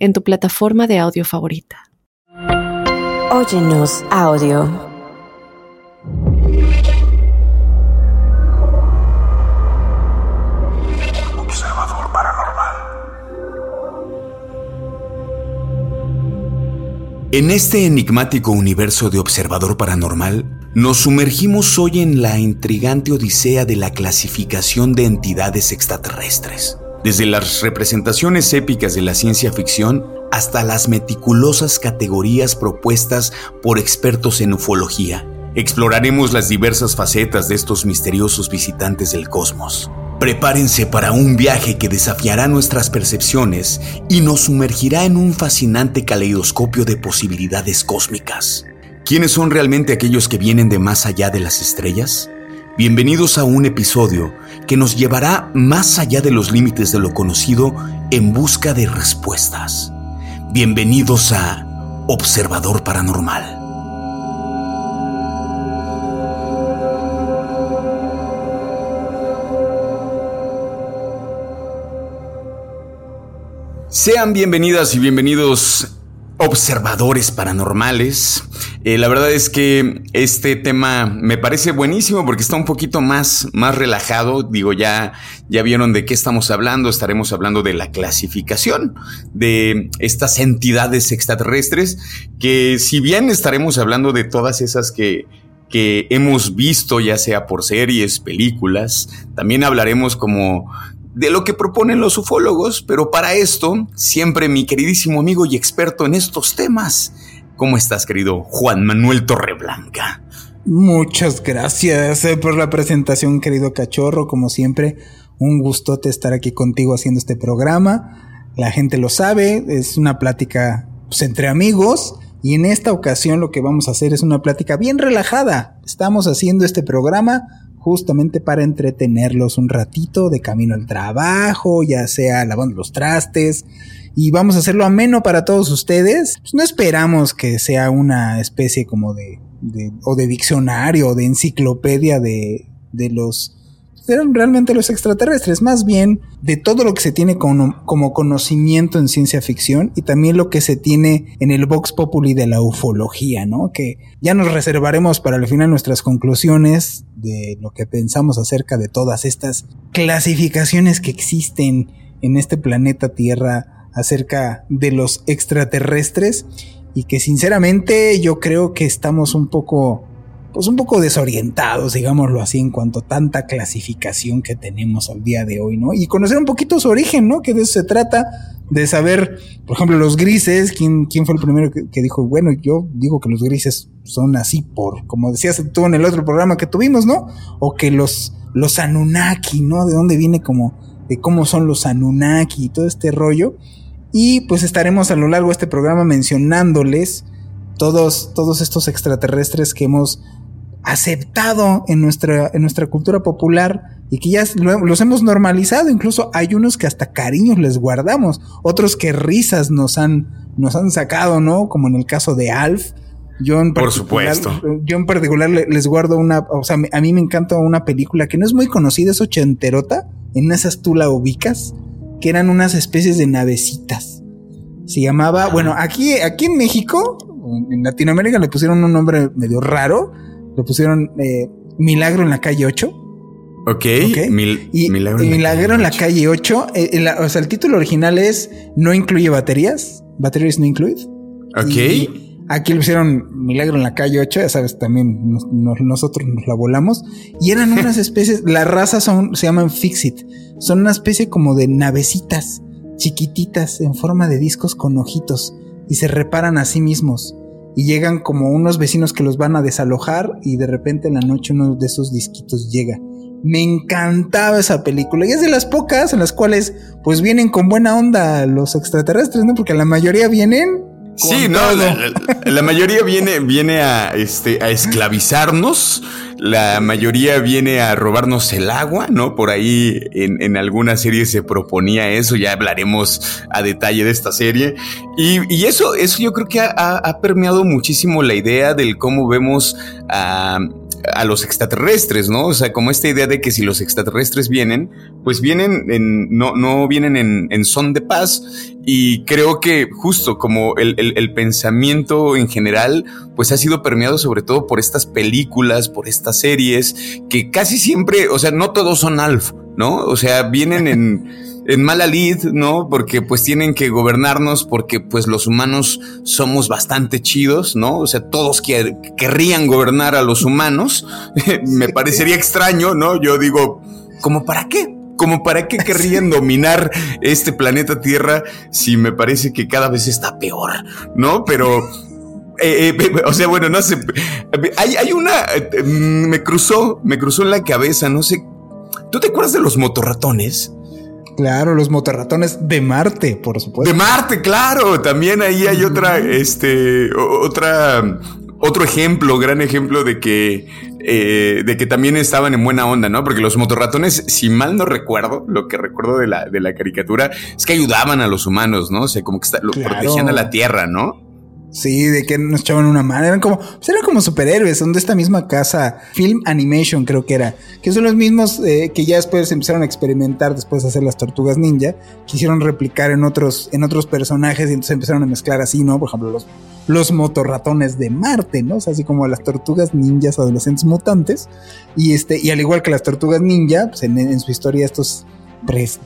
en tu plataforma de audio favorita. Óyenos audio. Observador paranormal. En este enigmático universo de observador paranormal, nos sumergimos hoy en la intrigante odisea de la clasificación de entidades extraterrestres. Desde las representaciones épicas de la ciencia ficción hasta las meticulosas categorías propuestas por expertos en ufología, exploraremos las diversas facetas de estos misteriosos visitantes del cosmos. Prepárense para un viaje que desafiará nuestras percepciones y nos sumergirá en un fascinante caleidoscopio de posibilidades cósmicas. ¿Quiénes son realmente aquellos que vienen de más allá de las estrellas? Bienvenidos a un episodio que nos llevará más allá de los límites de lo conocido en busca de respuestas. Bienvenidos a Observador Paranormal. Sean bienvenidas y bienvenidos observadores paranormales. Eh, la verdad es que este tema me parece buenísimo porque está un poquito más, más relajado. Digo, ya, ya vieron de qué estamos hablando. Estaremos hablando de la clasificación de estas entidades extraterrestres que si bien estaremos hablando de todas esas que, que hemos visto, ya sea por series, películas, también hablaremos como de lo que proponen los ufólogos, pero para esto, siempre mi queridísimo amigo y experto en estos temas. ¿Cómo estás, querido Juan Manuel Torreblanca? Muchas gracias eh, por la presentación, querido cachorro. Como siempre, un gustote estar aquí contigo haciendo este programa. La gente lo sabe, es una plática pues, entre amigos. Y en esta ocasión lo que vamos a hacer es una plática bien relajada. Estamos haciendo este programa justamente para entretenerlos un ratito de camino al trabajo, ya sea lavando los trastes. Y vamos a hacerlo ameno para todos ustedes. Pues no esperamos que sea una especie como de, de o de diccionario o de enciclopedia de, de los eran realmente los extraterrestres, más bien de todo lo que se tiene como, conocimiento en ciencia ficción y también lo que se tiene en el Vox Populi de la ufología, ¿no? Que ya nos reservaremos para el final nuestras conclusiones de lo que pensamos acerca de todas estas clasificaciones que existen en este planeta Tierra acerca de los extraterrestres y que sinceramente yo creo que estamos un poco pues un poco desorientados, digámoslo así, en cuanto a tanta clasificación que tenemos al día de hoy, ¿no? Y conocer un poquito su origen, ¿no? Que de eso se trata, de saber, por ejemplo, los grises, quién, quién fue el primero que, dijo, bueno, yo digo que los grises son así por, como decías tú en el otro programa que tuvimos, ¿no? O que los, los Anunnaki, ¿no? De dónde viene como, de cómo son los Anunnaki y todo este rollo. Y pues estaremos a lo largo de este programa mencionándoles todos, todos estos extraterrestres que hemos aceptado en nuestra, en nuestra cultura popular y que ya los hemos normalizado. Incluso hay unos que hasta cariños les guardamos, otros que risas nos han, nos han sacado, ¿no? Como en el caso de Alf. Yo en Por supuesto. Yo en particular les guardo una, o sea, a mí me encanta una película que no es muy conocida, es ochenterota, en esas tú la ubicas, que eran unas especies de navecitas. Se llamaba, bueno, aquí, aquí en México, en Latinoamérica le pusieron un nombre medio raro, le pusieron eh, Milagro en la calle 8. Ok, okay. Milagro, en, Milagro en la calle 8. Eh, o sea, el título original es No incluye baterías. Batteries no incluye. Ok. aquí le pusieron Milagro en la calle 8. Ya sabes, también nosotros nos la volamos. Y eran unas especies. las razas son, se llaman Fixit. Son una especie como de navecitas chiquititas en forma de discos con ojitos. Y se reparan a sí mismos y llegan como unos vecinos que los van a desalojar y de repente en la noche uno de esos disquitos llega. Me encantaba esa película y es de las pocas en las cuales pues vienen con buena onda los extraterrestres, ¿no? Porque la mayoría vienen Sí, no, la, mayoría viene, viene a, este, a esclavizarnos, la mayoría viene a robarnos el agua, ¿no? Por ahí en, en alguna serie se proponía eso, ya hablaremos a detalle de esta serie. Y, eso, eso yo creo que ha, ha, permeado muchísimo la idea del cómo vemos a a los extraterrestres, ¿no? O sea, como esta idea de que si los extraterrestres vienen, pues vienen en, no, no vienen en, en son de paz. Y creo que justo como el, el, pensamiento en general, pues ha sido permeado sobre todo por estas películas, por estas series, que casi siempre, o sea, no todos son Alf, ¿no? O sea, vienen en en mala lid, ¿no? Porque pues tienen que gobernarnos porque pues los humanos somos bastante chidos, ¿no? O sea, todos querrían gobernar a los humanos. Me parecería extraño, ¿no? Yo digo, ¿cómo para qué? ¿Cómo para qué querrían dominar este planeta Tierra si me parece que cada vez está peor, ¿no? Pero... Eh, eh, o sea, bueno, no sé. Hay, hay una. me cruzó, me cruzó en la cabeza, no sé. ¿Tú te acuerdas de los motorratones? Claro, los motorratones de Marte, por supuesto. De Marte, claro. También ahí hay otra, este, otra, otro ejemplo, gran ejemplo de que, eh, de que también estaban en buena onda, ¿no? Porque los motorratones, si mal no recuerdo, lo que recuerdo de la, de la caricatura es que ayudaban a los humanos, ¿no? O sea, como que lo protegían a la tierra, ¿no? Sí, de que nos echaban una mano. Eran como, pues eran como superhéroes. Son de esta misma casa, Film Animation, creo que era. Que son los mismos eh, que ya después empezaron a experimentar después de hacer las tortugas ninja. Quisieron replicar en otros, en otros personajes y entonces empezaron a mezclar así, ¿no? Por ejemplo, los, los motorratones de Marte, ¿no? O sea, así como las tortugas ninjas adolescentes mutantes. Y este, y al igual que las tortugas ninja, pues en, su historia estos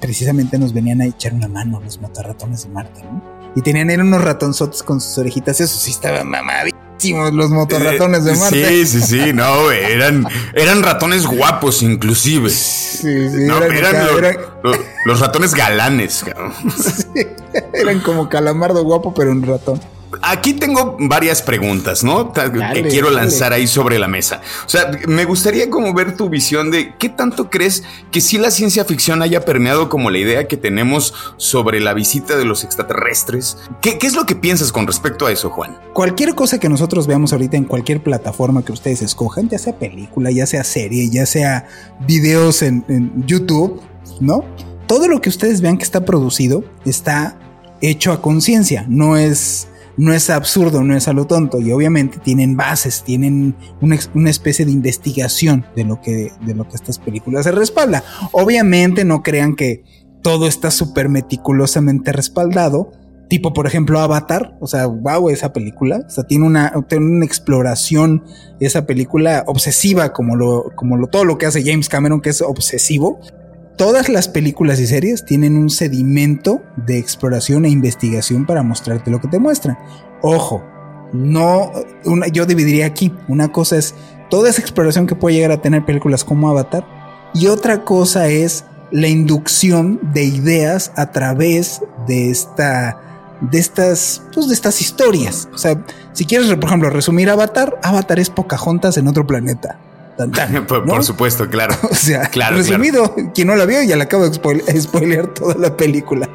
precisamente nos venían a echar una mano los motorratones de Marte, ¿no? Y tenían eran unos ratonzotes con sus orejitas. Eso sí estaban mamadísimos los motorratones de eh, Marte. Sí, sí, sí, no, eran, eran ratones guapos inclusive. Sí, sí, no, eran, los, ratones galanes. eran como calamardo guapo, pero un ratón aquí tengo varias preguntas, ¿no? que quiero lanzar ahí sobre la mesa. O sea, me gustaría como ver tu visión de qué tanto crees que si la ciencia ficción haya permeado como la idea que tenemos sobre la visita de los extraterrestres. ¿Qué, es lo que piensas con respecto a eso, Juan? Cualquier cosa que nosotros veamos ahorita en cualquier plataforma que ustedes escojan, ya sea película, ya sea serie, ya sea videos en, en YouTube, ¿no? Todo lo que ustedes vean que está producido está hecho a conciencia, no es no es absurdo, no es a lo tonto y obviamente tienen bases, tienen una, especie de investigación de lo, que, de lo que estas películas se respalda. Obviamente no crean que todo está súper meticulosamente respaldado, tipo por ejemplo Avatar, o sea, wow, esa película, o sea, tiene una, tiene una exploración, esa película obsesiva como, lo, como lo, todo lo que hace James Cameron, que es obsesivo, todas las películas y series tienen un sedimento de exploración e investigación para mostrarte lo que te muestran. Ojo, no, yo dividiría aquí. Una cosa es toda esa exploración que puede llegar a tener películas como Avatar y otra cosa es la inducción de ideas a través de esta de estas pues de estas historias. O sea, si quieres, por ejemplo, resumir Avatar, Avatar es Pocahontas en otro planeta. por, supuesto, claro. o sea, claro, resumido, quien no la vio ya le acabo de spoilear toda la película.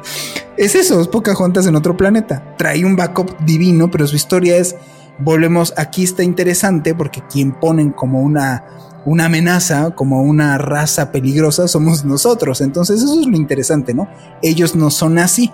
Es eso, es Pocahontas en otro planeta. Trae un backup divino, pero su historia es, volvemos, aquí está interesante porque quien ponen como una, una amenaza, como una raza peligrosa, somos nosotros. Entonces eso es lo interesante, ¿no? Ellos no son así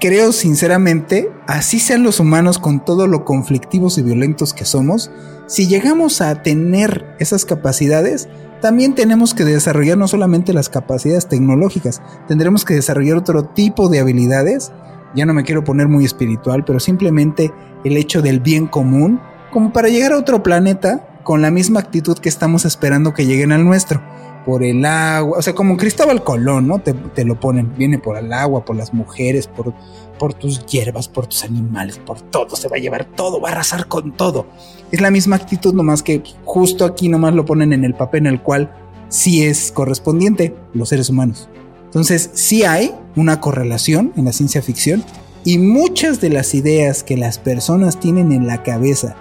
creo sinceramente, así sean los humanos con todo lo conflictivos y violentos que somos, si llegamos a tener esas capacidades, también tenemos que desarrollar no solamente las capacidades tecnológicas, tendremos que desarrollar otro tipo de habilidades. Ya no me quiero poner muy espiritual, pero simplemente el hecho del bien común, como para llegar a otro planeta con la misma actitud que estamos esperando que lleguen al nuestro por el agua, o sea, como Cristóbal Colón, ¿no? Te, lo ponen, viene por el agua, por las mujeres, por, por tus hierbas, por tus animales, por todo, se va a llevar todo, va a arrasar con todo. Es la misma actitud, nomás que justo aquí nomás lo ponen en el papel en el cual sí es correspondiente los seres humanos. Entonces, sí hay una correlación en la ciencia ficción y muchas de las ideas que las personas tienen en la cabeza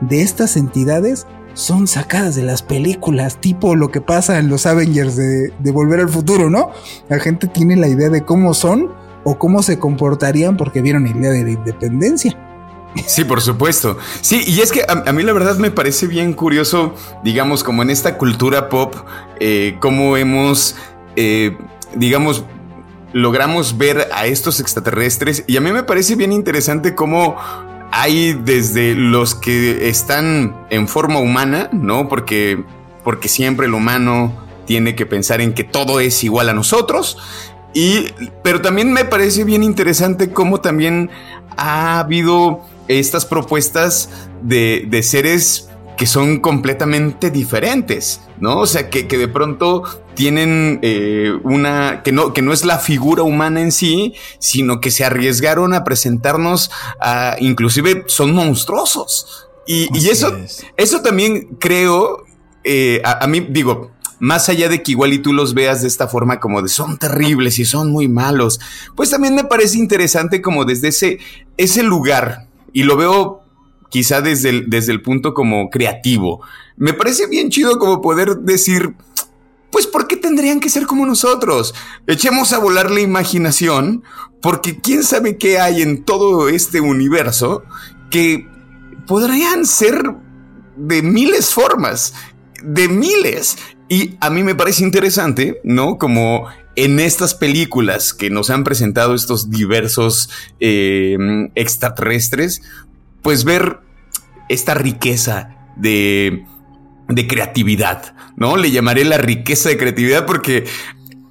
de estas entidades son sacadas de las películas, tipo lo que pasa en los Avengers de, Volver al Futuro, ¿no? La gente tiene la idea de cómo son o cómo se comportarían porque vieron el día de la independencia. Sí, por supuesto. Sí, y es que a, mí la verdad me parece bien curioso, digamos, como en esta cultura pop, eh, cómo hemos, eh, digamos, logramos ver a estos extraterrestres. Y a mí me parece bien interesante cómo hay desde los que están en forma humana, ¿no? Porque, porque siempre el humano tiene que pensar en que todo es igual a nosotros. Y, pero también me parece bien interesante cómo también ha habido estas propuestas de, de seres que son completamente diferentes, ¿no? O sea, que, que de pronto tienen eh, una, que no, que no es la figura humana en sí, sino que se arriesgaron a presentarnos a, inclusive son monstruosos. Y, y eso, eso también creo, eh, a, a, mí digo, más allá de que igual y tú los veas de esta forma como de son terribles y son muy malos, pues también me parece interesante como desde ese, ese lugar, y lo veo quizá desde el, desde el punto como creativo. Me parece bien chido como poder decir, pues ¿por qué tendrían que ser como nosotros? Echemos a volar la imaginación, porque quién sabe qué hay en todo este universo que podrían ser de miles formas, de miles. Y a mí me parece interesante, ¿no? Como en estas películas que nos han presentado estos diversos eh, extraterrestres, pues ver esta riqueza de, de creatividad, ¿no? Le llamaré la riqueza de creatividad porque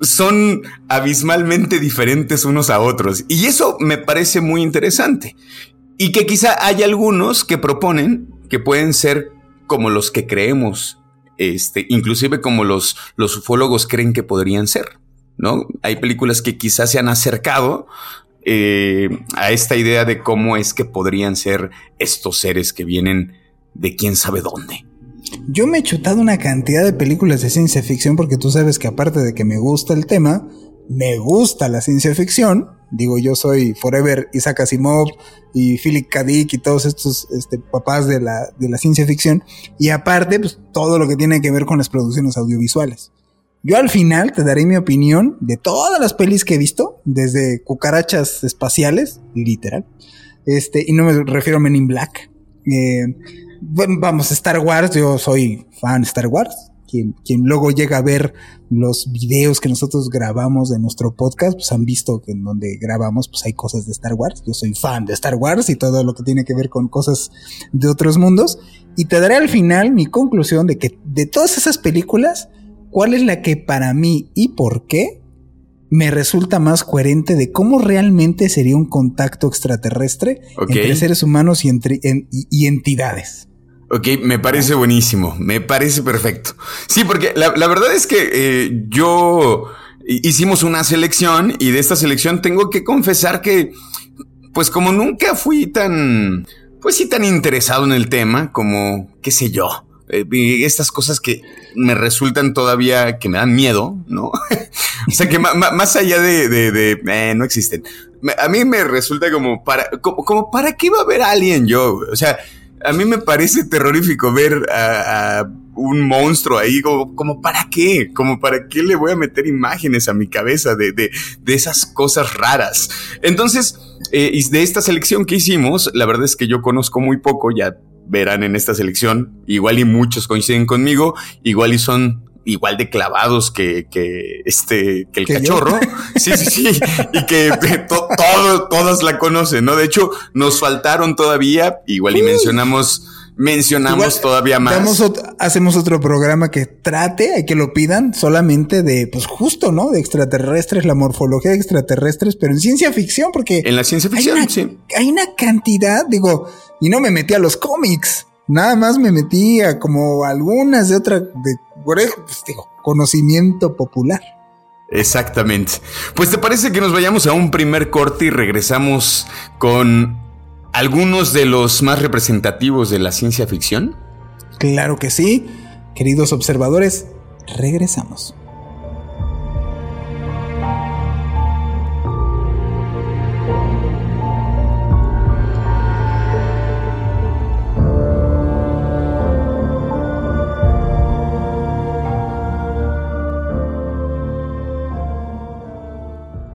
son abismalmente diferentes unos a otros. Y eso me parece muy interesante. Y que quizá hay algunos que proponen que pueden ser como los que creemos, este, inclusive como los, los ufólogos creen que podrían ser. ¿no? Hay películas que quizás se han acercado eh, a esta idea de cómo es que podrían ser estos seres que vienen de quién sabe dónde. Yo me he chutado una cantidad de películas de ciencia ficción porque tú sabes que aparte de que me gusta el tema, me gusta la ciencia ficción. Digo, yo soy Forever Isaac Asimov y Philip K. Dick y todos estos este, papás de la, de la ciencia ficción. Y aparte, pues todo lo que tiene que ver con las producciones audiovisuales. Yo al final te daré mi opinión de todas las pelis que he visto, desde cucarachas espaciales, literal, este, y no me refiero a Men in Black. Eh, bueno, vamos, Star Wars, yo soy fan de Star Wars. Quien, quien, luego llega a ver los videos que nosotros grabamos de nuestro podcast, pues han visto que en donde grabamos, pues hay cosas de Star Wars. Yo soy fan de Star Wars y todo lo que tiene que ver con cosas de otros mundos. Y te daré al final mi conclusión de que de todas esas películas, cuál es la que para mí y por qué me resulta más coherente de cómo realmente sería un contacto extraterrestre okay. entre seres humanos y, entre, en, y, y, entidades. Ok, me parece buenísimo, me parece perfecto. Sí, porque la, verdad es que eh, yo hicimos una selección y de esta selección tengo que confesar que, pues como nunca fui tan, pues sí, tan interesado en el tema como, qué sé yo, eh, estas cosas que me resultan todavía que me dan miedo, ¿no? o sea que más allá de, eh, no existen. A mí me resulta como para, como, para qué va a ver alguien yo, o sea, a mí me parece terrorífico ver a, un monstruo ahí, como, como, para qué, como para qué le voy a meter imágenes a mi cabeza de, de, de esas cosas raras. Entonces, eh, de esta selección que hicimos, la verdad es que yo conozco muy poco, ya verán en esta selección. Igual y muchos coinciden conmigo, igual y son igual de clavados que, que este, que el ¿Que cachorro. Yo? Sí, sí, sí. y que to, todo, todas la conocen, ¿no? De hecho, nos faltaron todavía, igual y Uy. mencionamos mencionamos Igual, todavía más. Otro, hacemos otro programa que trate, hay que lo pidan, solamente de, pues justo, ¿no? De extraterrestres, la morfología de extraterrestres, pero en ciencia ficción, porque... En la ciencia ficción, hay una, sí. Hay una cantidad, digo, y no me metí a los cómics, nada más me metí a como algunas de otra, de, pues, digo, conocimiento popular. Exactamente. Pues te parece que nos vayamos a un primer corte y regresamos con algunos de los más representativos de la ciencia ficción? Claro que sí. Queridos observadores, regresamos.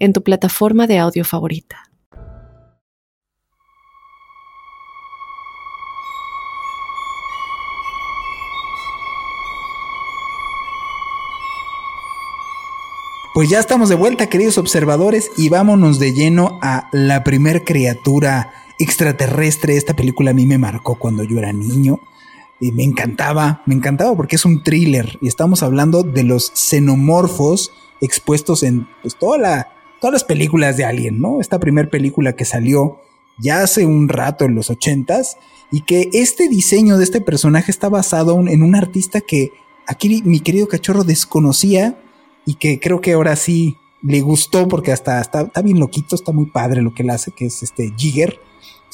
en tu plataforma de audio favorita. Pues ya estamos de vuelta, queridos observadores, y vámonos de lleno a la primer criatura extraterrestre. Esta película a mí me marcó cuando yo era niño. Y me encantaba, me encantaba porque es un thriller y estamos hablando de los xenomorfos expuestos en pues, toda la, todas las películas de Alien, ¿no? Esta primera película que salió ya hace un rato en los ochentas y que este diseño de este personaje está basado en un artista que aquí mi querido cachorro desconocía y que creo que ahora sí le gustó porque hasta está, bien loquito, está muy padre lo que él hace, que es este Jigger.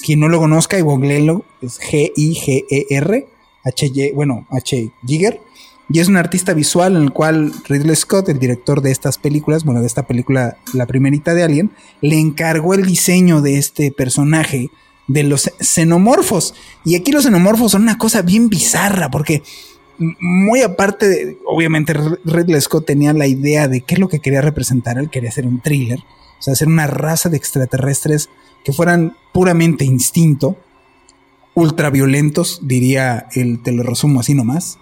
Quien no lo conozca y googleenlo, es G-I-G-E-R, H-Y, bueno, H Jigger. Y es un artista visual en el cual Ridley Scott, el director de estas películas, bueno, de esta película, la primerita de Alien, le encargó el diseño de este personaje de los xenomorfos. Y aquí los xenomorfos son una cosa bien bizarra porque muy aparte, de, obviamente Ridley Scott tenía la idea de qué es lo que quería representar, él quería hacer un thriller, o sea, hacer una raza de extraterrestres que fueran puramente instinto, ultraviolentos, diría él, te lo resumo así nomás.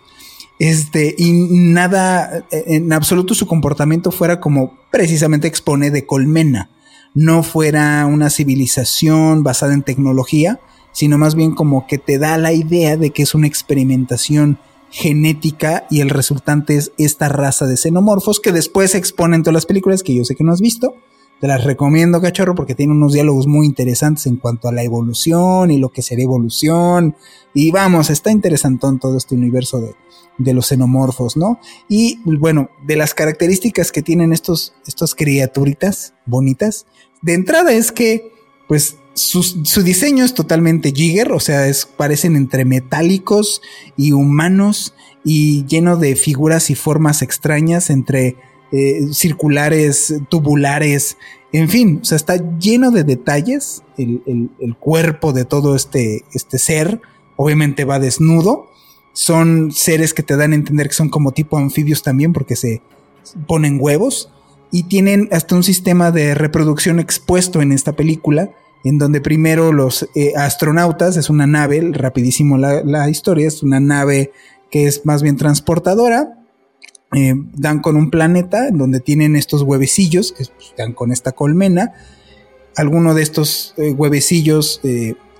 Este, y nada, en absoluto su comportamiento fuera como precisamente expone de colmena, no fuera una civilización basada en tecnología, sino más bien como que te da la idea de que es una experimentación genética y el resultante es esta raza de xenomorfos que después se exponen en todas las películas que yo sé que no has visto. Te las recomiendo, cachorro, porque tiene unos diálogos muy interesantes en cuanto a la evolución y lo que será evolución. Y vamos, está interesantón todo este universo de, de los xenomorfos, ¿no? Y bueno, de las características que tienen estos, estas criaturitas bonitas, de entrada es que, pues, su, diseño es totalmente jigger, o sea, es, parecen entre metálicos y humanos y lleno de figuras y formas extrañas entre eh, circulares, tubulares, en fin, o sea, está lleno de detalles el, cuerpo de todo este, este ser, obviamente va desnudo, son seres que te dan a entender que son como tipo anfibios también porque se ponen huevos y tienen hasta un sistema de reproducción expuesto en esta película en donde primero los eh, astronautas, es una nave, rapidísimo la, historia, es una nave que es más bien transportadora, eh, dan con un planeta donde tienen estos huevecillos, que pues, dan con esta colmena, alguno de estos eh, huevecillos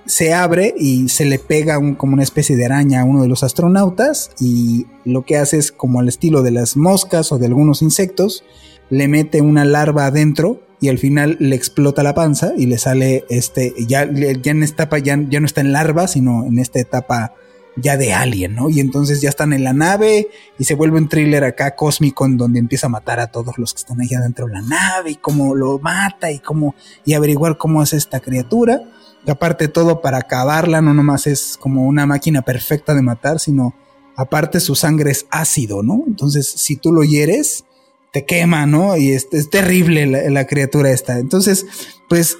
se abre y se le pega como una especie de araña a uno de los astronautas y lo que hace es como al estilo de las moscas o de algunos insectos, le mete una larva adentro y al final le explota la panza y le sale este, ya, en esta etapa ya no está en larva, sino en esta etapa ya de alien, ¿no? Y entonces ya están en la nave y se vuelve un thriller acá cósmico en donde empieza a matar a todos los que están allá dentro de la nave y cómo lo mata y cómo, y averiguar cómo es esta criatura. Y aparte todo para acabarla, no nomás es como una máquina perfecta de matar, sino aparte su sangre es ácido, ¿no? Entonces si tú lo hieres, te quema, ¿no? Y es, terrible la, criatura esta. Entonces, pues,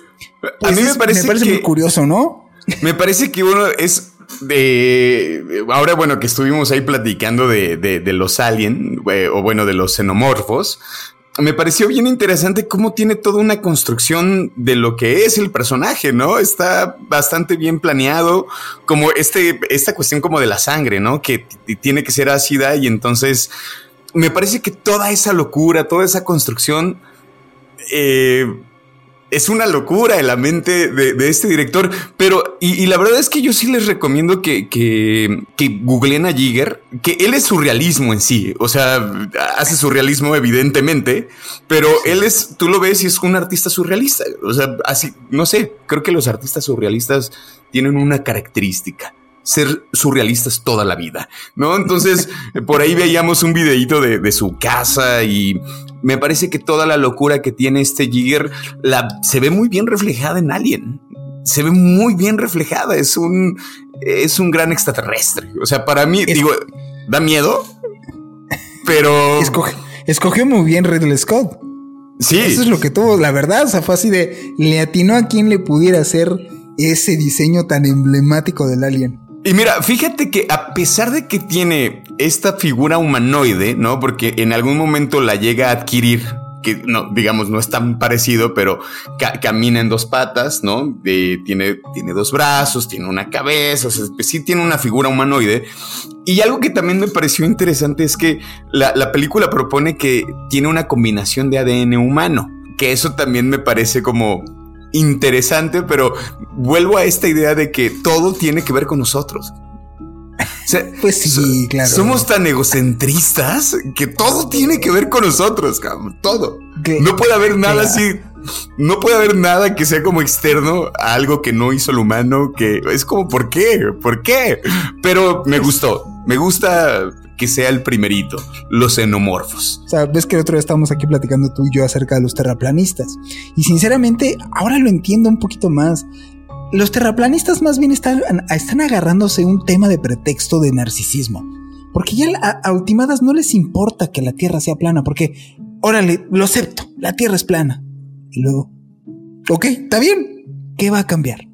a mí me parece, muy curioso, ¿no? Me parece que uno es de ahora bueno que estuvimos ahí platicando de, de, los alien eh, o bueno de los xenomorfos me pareció bien interesante cómo tiene toda una construcción de lo que es el personaje, ¿no? Está bastante bien planeado, como este, esta cuestión como de la sangre, ¿no? Que tiene que ser ácida y entonces me parece que toda esa locura, toda esa construcción eh, es una locura en la mente de, este director. Pero, y, la verdad es que yo sí les recomiendo que, que, que googleen a Jigger, que él es surrealismo en sí. O sea, hace surrealismo, evidentemente, pero él es, tú lo ves y es un artista surrealista. O sea, así, no sé, creo que los artistas surrealistas tienen una característica ser surrealistas toda la vida, ¿no? Entonces, por ahí veíamos un videíto de, su casa y me parece que toda la locura que tiene este Jigger la, se ve muy bien reflejada en Alien. se ve muy bien reflejada. Es un, es un gran extraterrestre. O sea, para mí, digo, da miedo, pero. escogió muy bien Ridley Scott. Sí. Eso es lo que tuvo, la verdad. O sea, fue así de. Le atinó a quien le pudiera hacer ese diseño tan emblemático del alien. Y mira, fíjate que a pesar de que tiene esta figura humanoide, ¿no? Porque en algún momento la llega a adquirir que no, digamos, no es tan parecido, pero camina en dos patas, ¿no? tiene, tiene dos brazos, tiene una cabeza, o sea, pues sí tiene una figura humanoide. Y algo que también me pareció interesante es que la, la película propone que tiene una combinación de ADN humano, que eso también me parece como interesante, pero vuelvo a esta idea de que todo tiene que ver con nosotros pues sí, claro. Somos tan egocentristas que todo tiene que ver con nosotros, Todo. No puede haber nada así. No puede haber nada que sea como externo a algo que no hizo el humano, que es como, ¿por qué? ¿Por qué? Pero me gustó. Me gusta que sea el primerito, los xenomorfos. O sea, ves que el otro día estábamos aquí platicando tú y yo acerca de los terraplanistas. Y sinceramente, ahora lo entiendo un poquito más los terraplanistas más bien están, están agarrándose un tema de pretexto de narcisismo. Porque ya a, ultimadas no les importa que la Tierra sea plana, porque, órale, lo acepto, la Tierra es plana. Y luego, ok, está bien, ¿qué va a cambiar?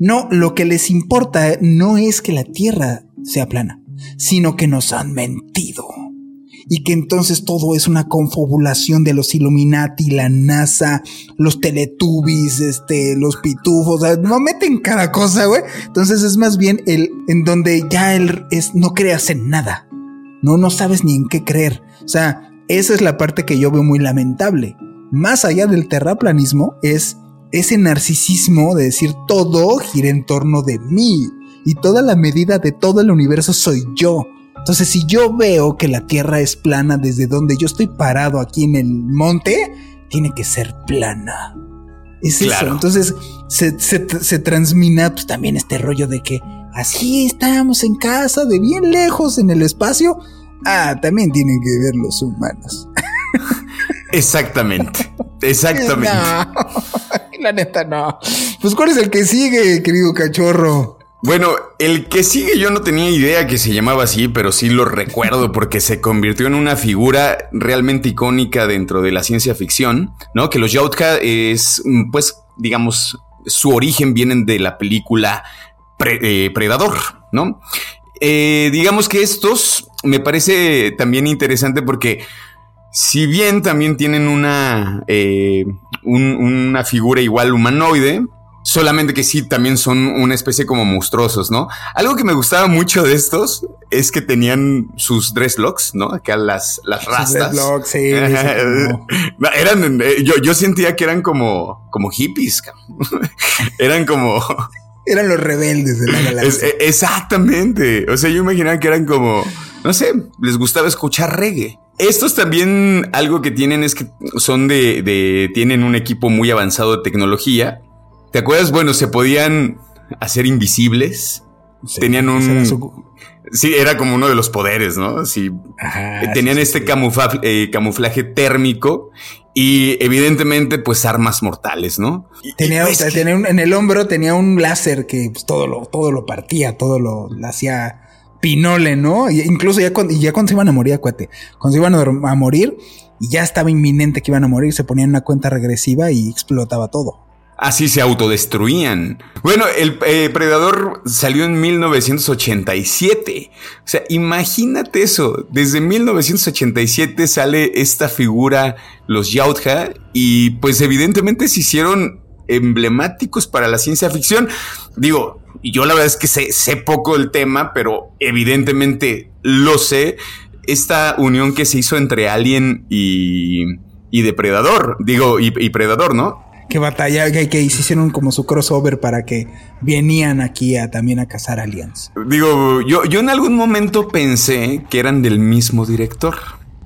No, lo que les importa no es que la Tierra sea plana, sino que nos han mentido y que entonces todo es una confabulación de los Illuminati, la NASA, los Teletubbies, este, los pitufos, no meten cada cosa, güey. Entonces es más bien el en donde ya él es no creas en nada. No no sabes ni en qué creer. O sea, esa es la parte que yo veo muy lamentable. Más allá del terraplanismo es ese narcisismo de decir todo gira en torno de mí y toda la medida de todo el universo soy yo. Entonces, si yo veo que la Tierra es plana desde donde yo estoy parado aquí en el monte, tiene que ser plana. Es eso. Entonces, se, se, transmina pues, también este rollo de que así estamos en casa, de bien lejos en el espacio. Ah, también tienen que ver los humanos. Exactamente. Exactamente. la neta no. Pues, ¿cuál es el que sigue, querido cachorro? Bueno, el que sigue yo no tenía idea que se llamaba así, pero sí lo recuerdo porque se convirtió en una figura realmente icónica dentro de la ciencia ficción, ¿no? Que los Yautja es, pues, digamos, su origen vienen de la película eh, Predador, ¿no? Eh, digamos que estos me parece también interesante porque si bien también tienen una, eh, una figura igual humanoide, Solamente que sí, también son una especie como monstruosos, ¿no? Algo que me gustaba mucho de estos es que tenían sus dreadlocks, ¿no? Acá las, las rastas. Dreadlocks, sí. eran, eh, yo, yo sentía que eran como, como hippies, eran como... Eran los rebeldes de la galaxia. E, exactamente. O sea, yo imaginaba que eran como, no sé, les gustaba escuchar reggae. Estos también algo que tienen es que son de, de, tienen un equipo muy avanzado de tecnología ¿Te acuerdas? Bueno, se podían hacer invisibles. Tenían un... Sí, era como uno de los poderes, ¿no? Sí. tenían este eh, camuflaje, térmico y evidentemente pues armas mortales, ¿no? Tenía, pues en el hombro tenía un láser que pues, todo lo todo lo partía, todo lo, hacía pinole, ¿no? incluso ya cuando, ya cuando se iban a morir, acuérdate, cuando se iban a, a morir y ya estaba inminente que iban a morir, se ponían una cuenta regresiva y explotaba todo. Así se autodestruían. Bueno, el eh, Predador salió en 1987. O sea, imagínate eso. Desde 1987 sale esta figura, los Yautja, y pues evidentemente se hicieron emblemáticos para la ciencia ficción. Digo, yo la verdad es que sé, poco el tema, pero evidentemente lo sé. Esta unión que se hizo entre Alien y, y Depredador, digo, y, y Predador, ¿no? Que batalla, que, que, hicieron como su crossover para que venían aquí a, también a cazar aliens. Digo, yo, yo en algún momento pensé que eran del mismo director.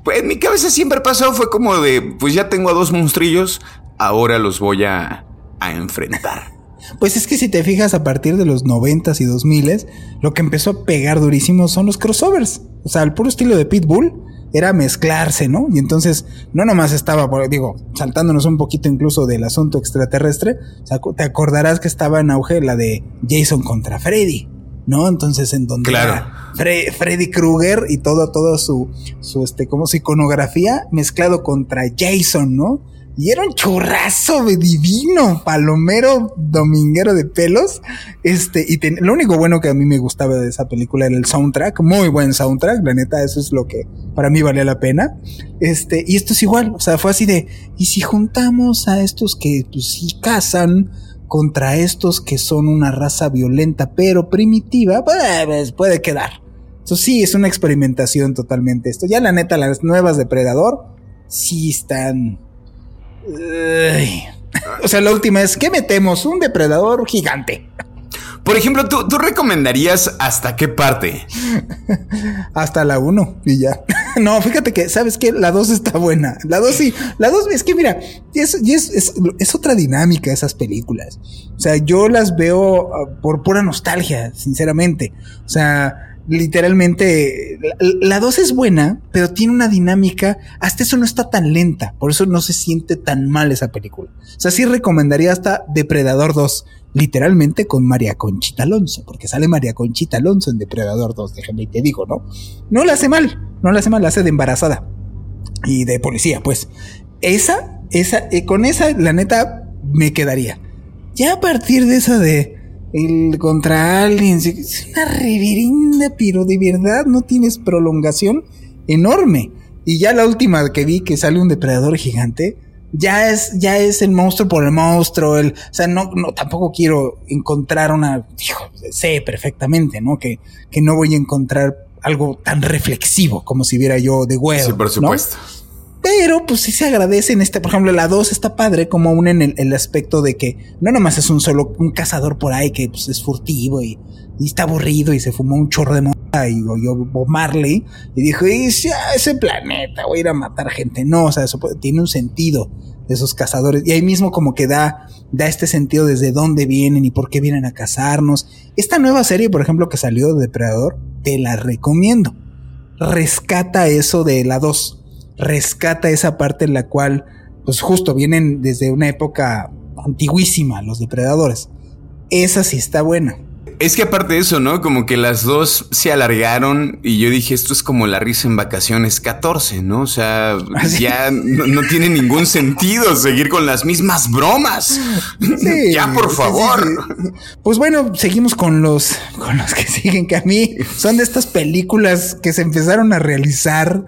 Pues en mi cabeza siempre pasó, fue como de, pues ya tengo a dos monstrillos, ahora los voy a, a enfrentar. Pues es que si te fijas a partir de los noventas y dos miles, lo que empezó a pegar durísimo son los crossovers. O sea, el puro estilo de Pitbull era mezclarse, ¿no? Y entonces no nomás estaba, digo, saltándonos un poquito incluso del asunto extraterrestre, te acordarás que estaba en auge la de Jason contra Freddy, ¿no? Entonces en donde claro. Freddy Krueger y todo, toda su, su, este, como su iconografía mezclado contra Jason, ¿no? Y era un churrazo divino, palomero dominguero de pelos. Este, y lo único bueno que a mí me gustaba de esa película era el soundtrack, muy buen soundtrack, la neta, eso es lo que para mí valía la pena. Este, y esto es igual, o sea, fue así de, y si juntamos a estos que pues sí cazan contra estos que son una raza violenta pero primitiva, pues puede quedar. Entonces sí, es una experimentación totalmente esto. Ya la neta, las nuevas Depredador sí están o sea, la última es, ¿qué metemos? Un depredador gigante. Por ejemplo, ¿tú, recomendarías hasta qué parte? hasta la 1 y ya. no, fíjate que, ¿sabes qué? La 2 está buena. La 2 sí. La 2 es que, mira, es, es, es, otra dinámica esas películas. O sea, yo las veo ah, por pura nostalgia, sinceramente. O sea, literalmente, la 2 es buena, pero tiene una dinámica, hasta eso no está tan lenta, por eso no se siente tan mal esa película. O sea, sí recomendaría hasta Depredador 2, literalmente con María Conchita Alonso, porque sale María Conchita Alonso en Depredador 2, déjame y te digo, ¿no? No la hace mal, no la hace mal, la hace de embarazada y de policía, pues. Esa, esa, eh, con esa, la neta, me quedaría. Ya a partir de esa de el contra alguien. Es una reverenda, pero de verdad no tienes prolongación enorme. Y ya la última que vi que sale un depredador gigante, ya es, ya es el monstruo por el monstruo. El, o sea, no, no, tampoco quiero encontrar una, sé perfectamente, ¿no? Que, que no voy a encontrar algo tan reflexivo como si viera yo de huevo. Sí, por supuesto. Pero pues sí se agradece en este, por ejemplo, la 2 está padre como aún en el, aspecto de que no nomás es un solo, un cazador por ahí que pues, es furtivo y, está aburrido y se fumó un chorro de moda y Bob Marley y dijo, y ese planeta voy a ir a matar gente. No, o sea, eso tiene un sentido de esos cazadores y ahí mismo como que da, da este sentido desde dónde vienen y por qué vienen a cazarnos. Esta nueva serie, por ejemplo, que salió de Depredador, te la recomiendo. Rescata eso de la 2 rescata esa parte en la cual, pues justo vienen desde una época antiguísima los depredadores. Esa sí está buena. Es que aparte de eso, ¿no? Como que las dos se alargaron y yo dije, esto es como la risa en vacaciones 14, ¿no? O sea, ¿Ah, ya no, tiene ningún sentido seguir con las mismas bromas. ya, por favor. pues bueno, seguimos con los, con los que siguen, que a mí son de estas películas que se empezaron a realizar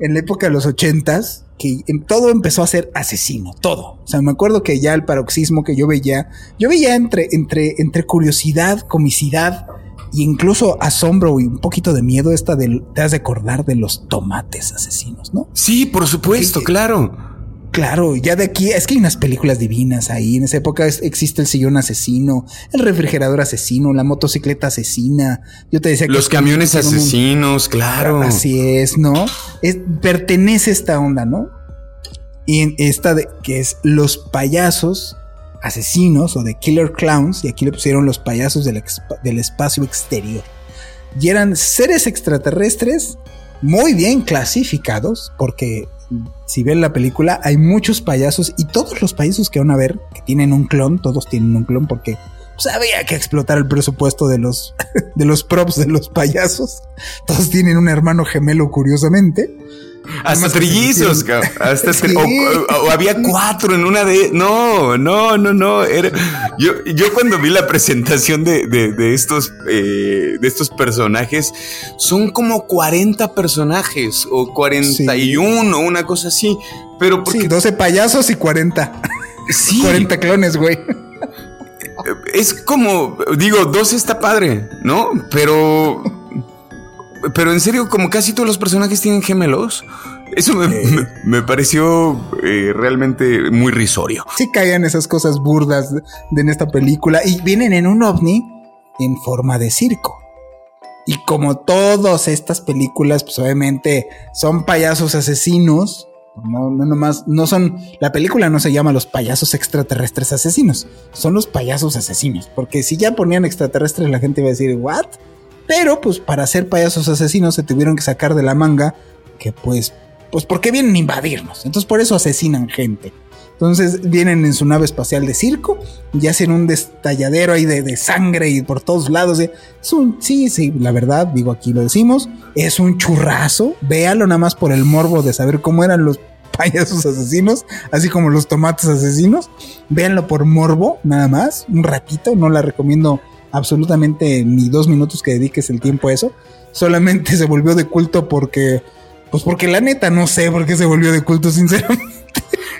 en la época de los ochentas, que todo empezó a ser asesino, todo. O sea, me acuerdo que ya el paroxismo que yo veía, yo veía entre, entre, entre curiosidad, comicidad e incluso asombro y un poquito de miedo esta del, te has de acordar de los tomates asesinos, ¿no? Sí, por supuesto, claro. Claro, ya de aquí es que hay unas películas divinas ahí. En esa época existe el sillón asesino, el refrigerador asesino, la motocicleta asesina. Yo te decía que los camiones asesinos, claro. Así es, ¿no? Es, pertenece a esta onda, ¿no? Y en esta de que es los payasos asesinos o de killer clowns, y aquí le pusieron los payasos del, del espacio exterior. Y eran seres extraterrestres muy bien clasificados, porque si ven la película, hay muchos payasos y todos los payasos que van a ver, que tienen un clon, todos tienen un clon porque pues, había que explotar el presupuesto de los, de los props de los payasos. Todos tienen un hermano gemelo, curiosamente. Hasta trillizos, hasta o, había cuatro en una de. No, no, no, no. yo, yo cuando vi la presentación de, de, estos, eh, de estos personajes, son como 40 personajes o 41, una cosa así. Pero porque... Sí, 12 payasos y 40. Sí. 40 clones, güey. Es como, digo, 12 está padre, ¿no? Pero pero en serio, como casi todos los personajes tienen gemelos. Eso me, pareció eh, realmente muy risorio. Sí caían esas cosas burdas de, en esta película y vienen en un ovni en forma de circo. Y como todas estas películas, pues obviamente son payasos asesinos. No, no nomás, no son, la película no se llama los payasos extraterrestres asesinos, son los payasos asesinos. Porque si ya ponían extraterrestres, la gente iba a decir, ¿what? Pero pues para ser payasos asesinos se tuvieron que sacar de la manga porque pues, pues porque vienen a invadirnos. Entonces por eso asesinan gente. Entonces vienen en su nave espacial de circo y hacen un destalladero ahí de, sangre y por todos lados. Es un, sí, sí, la verdad, digo aquí lo decimos, es un churrazo. Véalo nada más por el morbo de saber cómo eran los payasos asesinos, así como los tomates asesinos. Véanlo por morbo, nada más, un ratito, no la recomiendo absolutamente ni dos minutos que dediques el tiempo a eso. Solamente se volvió de culto porque, pues porque la neta no sé por qué se volvió de culto, sinceramente.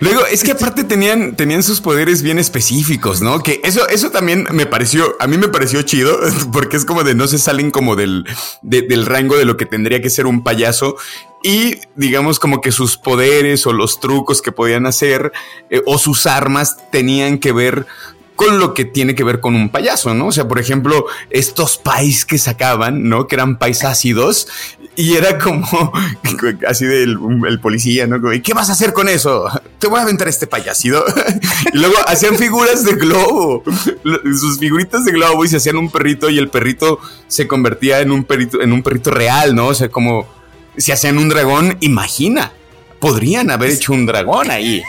Luego, es que aparte tenían, tenían sus poderes bien específicos, ¿no? Que eso, eso también me pareció, a mí me pareció chido, porque es como de no se salen como del, del rango de lo que tendría que ser un payaso. Y digamos como que sus poderes o los trucos que podían hacer eh, o sus armas tenían que ver con lo que tiene que ver con un payaso, ¿no? O sea, por ejemplo, estos pais que sacaban, ¿no? Que eran pais ácidos y era como así del el policía, ¿no? ¿Qué vas a hacer con eso? Te voy a aventar este payasido. y luego hacían figuras de globo, sus figuritas de globo y se hacían un perrito y el perrito se convertía en un perrito, en un perrito real, ¿no? O sea, como si hacían un dragón, imagina, podrían haber hecho un dragón ahí.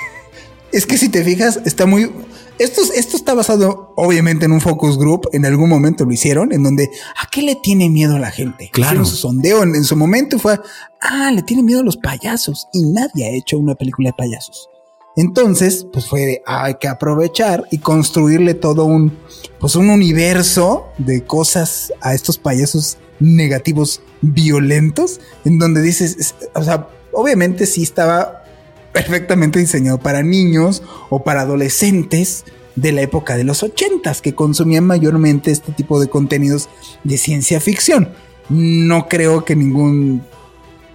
Es que si te fijas, está muy, esto, esto está basado obviamente en un focus group, en algún momento lo hicieron, en donde ¿a qué le tiene miedo la gente? Claro. su sondeo en, su momento fue, ah, le tiene miedo a los payasos y nadie ha hecho una película de payasos. Entonces, pues fue de, hay que aprovechar y construirle todo un, pues un universo de cosas a estos payasos negativos violentos, en donde dices, o sea, obviamente sí estaba perfectamente diseñado para niños o para adolescentes de la época de los ochentas que consumían mayormente este tipo de contenidos de ciencia ficción. No creo que ningún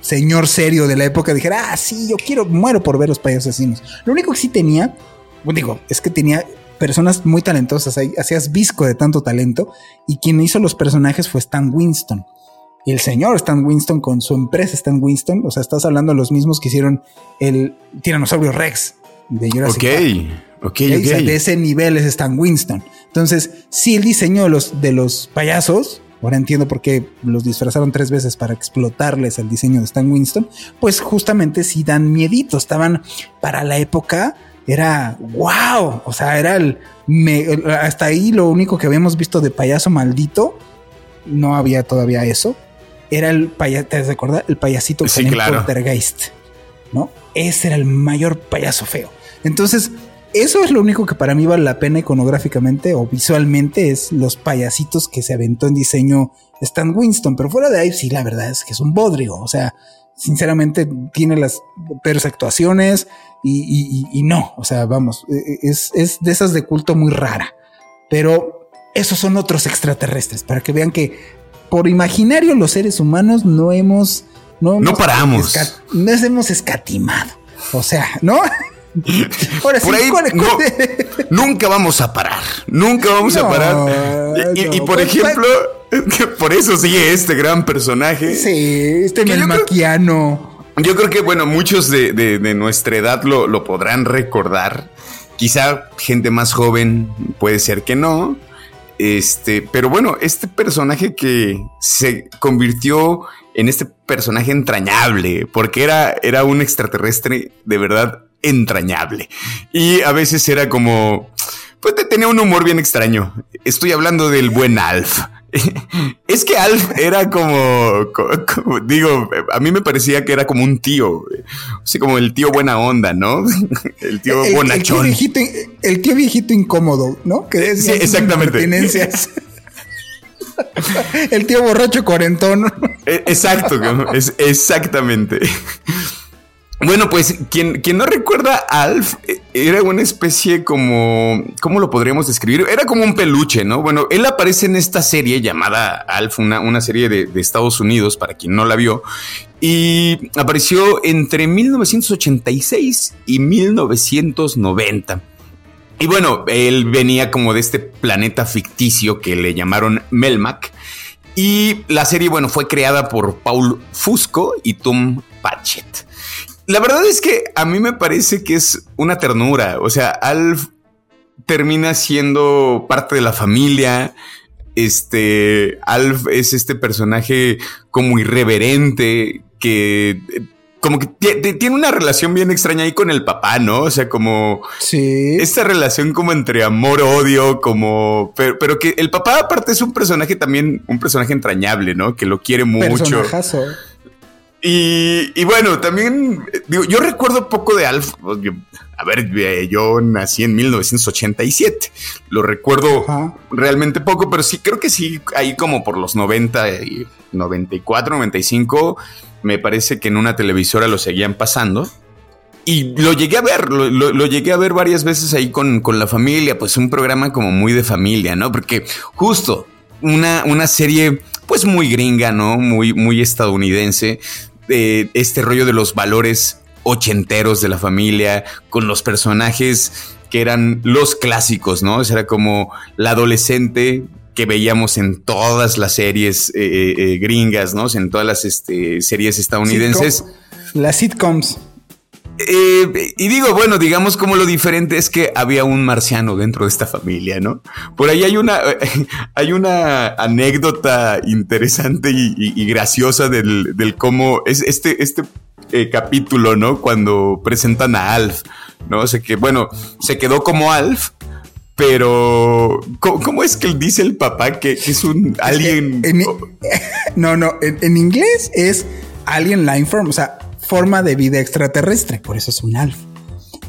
señor serio de la época dijera, ah, sí, yo quiero, muero por ver los payasos asesinos. Lo único que sí tenía, digo, es que tenía personas muy talentosas, hacías visco de tanto talento, y quien hizo los personajes fue Stan Winston. Y el señor Stan Winston con su empresa Stan Winston, o sea, estás hablando de los mismos que hicieron el tiranosaurio Rex de Jurassic Ok, ok, de ese nivel es Stan Winston. Entonces, si el diseño de los, de los payasos, ahora entiendo por qué los disfrazaron tres veces para explotarles el diseño de Stan Winston, pues justamente sí dan miedito, estaban para la época era wow, o sea, era el hasta ahí lo único que habíamos visto de payaso maldito, no había todavía eso, era el payaso, ¿te acuerdas? El payasito sí, claro. ¿no? Ese era el mayor payaso feo. Entonces, eso es lo único que para mí vale la pena iconográficamente o visualmente, es los payasitos que se aventó en diseño Stan Winston. Pero fuera de ahí, sí, la verdad es que es un bodrio. O sea, sinceramente tiene las peores actuaciones y, no. O sea, vamos, e, e, es, es de esas de culto muy rara. Pero esos son otros extraterrestres, para que vean que por imaginario los seres humanos no hemos... No, paramos. no hemos escatimado. O sea, ¿no? Ahora por ahí nunca vamos a parar. Nunca vamos a parar. Y, por ejemplo, por eso sigue este gran personaje. Sí, este melmaquiano. Yo creo que, bueno, muchos de, nuestra edad lo, lo podrán recordar. Quizá gente más joven puede ser que no. Este, pero bueno, este personaje que se convirtió en este personaje entrañable, porque era, era un extraterrestre de verdad entrañable. Y a veces era como, pues tenía un humor bien extraño. Estoy hablando del buen Alf. es que Alf era como, digo, a mí me parecía que era como un tío, así como el tío buena onda, ¿no? El tío bonachón. El tío, viejito, incómodo, ¿no? Que sí, exactamente. el tío borracho cuarentón. E, exacto, es exactamente. Bueno, pues quien, quien no recuerda Alf eh, era una especie como, ¿cómo lo podríamos describir? Era como un peluche, ¿no? Bueno, él aparece en esta serie llamada Alf, una, una serie de, de Estados Unidos, para quien no la vio, y apareció entre 1986 y 1990. Y bueno, él venía como de este planeta ficticio que le llamaron Melmac. Y la serie, bueno, fue creada por Paul Fusco y Tom Patchett. La verdad es que a mí me parece que es una ternura. O sea, Alf termina siendo parte de la familia. Este Alf es este personaje como irreverente que como que tiene una relación bien extraña ahí con el papá, ¿no? O sea, como sí. esta relación como entre amor, odio, como, pero, pero, que el papá aparte es un personaje también, un personaje entrañable, ¿no? Que lo quiere mucho. Y, y, bueno, también digo, yo recuerdo poco de Alf. Pues, a ver, eh, yo nací en 1987. Lo recuerdo realmente poco, pero sí creo que sí, ahí como por los 90, 94, 95, me parece que en una televisora lo seguían pasando. Y lo llegué a ver, lo, llegué a ver varias veces ahí con, con, la familia, pues un programa como muy de familia, ¿no? Porque justo una, una serie pues muy gringa, ¿no? Muy, muy estadounidense, este rollo de los valores ochenteros de la familia, con los personajes que eran los clásicos, ¿no? era como la adolescente que veíamos en todas las series eh, eh, eh, gringas, ¿no? En todas las este, series estadounidenses. las sitcoms. Eh, y digo, bueno, digamos como lo diferente es que había un marciano dentro de esta familia, ¿no? Por ahí hay una, hay una anécdota interesante y, graciosa del, del, cómo es este, este eh, capítulo, ¿no? Cuando presentan a Alf, ¿no? O sea que, bueno, se quedó como Alf, pero ¿cómo, es que dice el papá que, es un alien? no, no, en, inglés es alien lineform, o sea, forma de vida extraterrestre, por eso es un alf.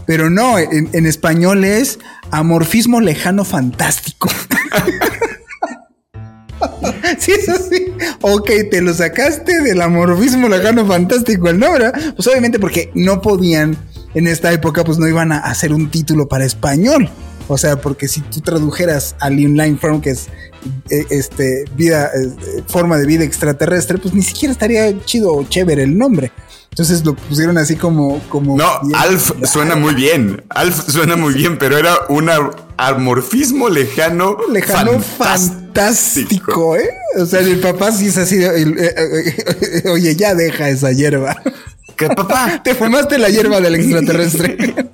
Pero no, en, español es amorfismo lejano fantástico. sí, eso sí. Ok, te lo sacaste del amorfismo lejano fantástico el nombre. Pues obviamente porque no podían, en esta época, pues no iban a hacer un título para español. O sea, porque si tú tradujeras Alien Line Form, que es eh, este vida, eh, forma de vida extraterrestre, pues ni siquiera estaría chido o chévere el nombre. Entonces lo pusieron así como. como no, Alf suena muy bien. Alf suena muy bien, pero era un amorfismo lejano. Lejano fantástico, ¿eh? O sea, el papá sí es así. Eh, oye, ya deja esa hierba. ¿Qué, papá? Te fumaste la hierba del extraterrestre.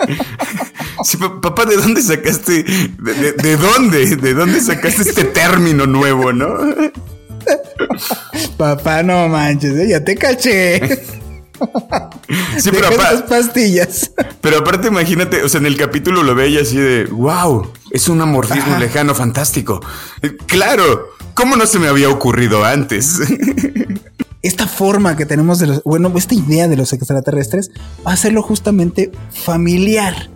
Sí, papá, ¿de dónde sacaste? De, dónde? ¿De dónde sacaste este término nuevo, no? papá, no manches, ¿eh? ya te caché. Sí, pero aparte. pastillas. Pero aparte, imagínate, o sea, en el capítulo lo ve así de wow, es un amorfismo lejano fantástico. Claro, ¿cómo no se me había ocurrido antes? esta forma que tenemos de los, bueno, esta idea de los extraterrestres va a hacerlo justamente familiar,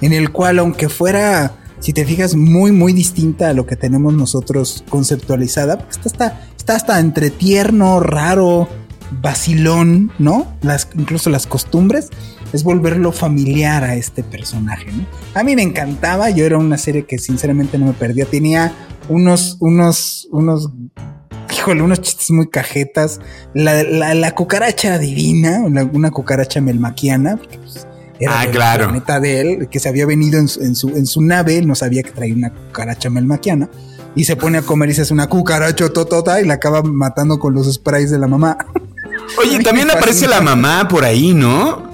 en el cual aunque fuera, si te fijas, muy, muy distinta a lo que tenemos nosotros conceptualizada, está, está, está hasta entre tierno, raro, vacilón, ¿no? Las, incluso las costumbres, es volverlo familiar a este personaje, ¿no? A mí me encantaba, yo era una serie que sinceramente no me perdía, tenía unos, unos, unos híjole, unos chistes muy cajetas. La, la, cucaracha divina, una cucaracha melmaquiana, porque pues, era ah, claro. planeta de él, que se había venido en, su, en su nave, él no sabía que traía una cucaracha melmaquiana. Y se pone a comer y se hace una cucaracha totota y la acaba matando con los sprays de la mamá. Oye, también aparece la mamá por ahí, ¿no?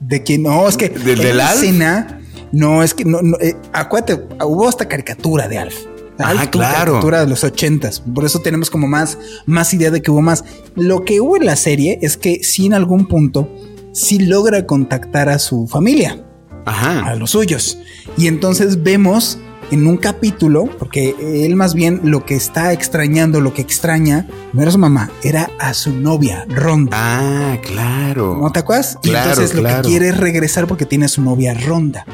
De que no, es que de, de la escena, no, es que no, eh, acuérdate, hubo hasta caricatura de Alf. Ah, claro. de los ochentas. Por eso tenemos como más, más idea de que hubo más. Lo que hubo en la serie es que sí en algún punto sí logra contactar a su familia. Ajá. A los suyos. Y entonces vemos en un capítulo, porque él más bien lo que está extrañando, lo que extraña, no era su mamá, era a su novia, Ronda. Ah, claro. ¿No te acuerdas? y entonces lo que quiere es regresar porque tiene a su novia Ronda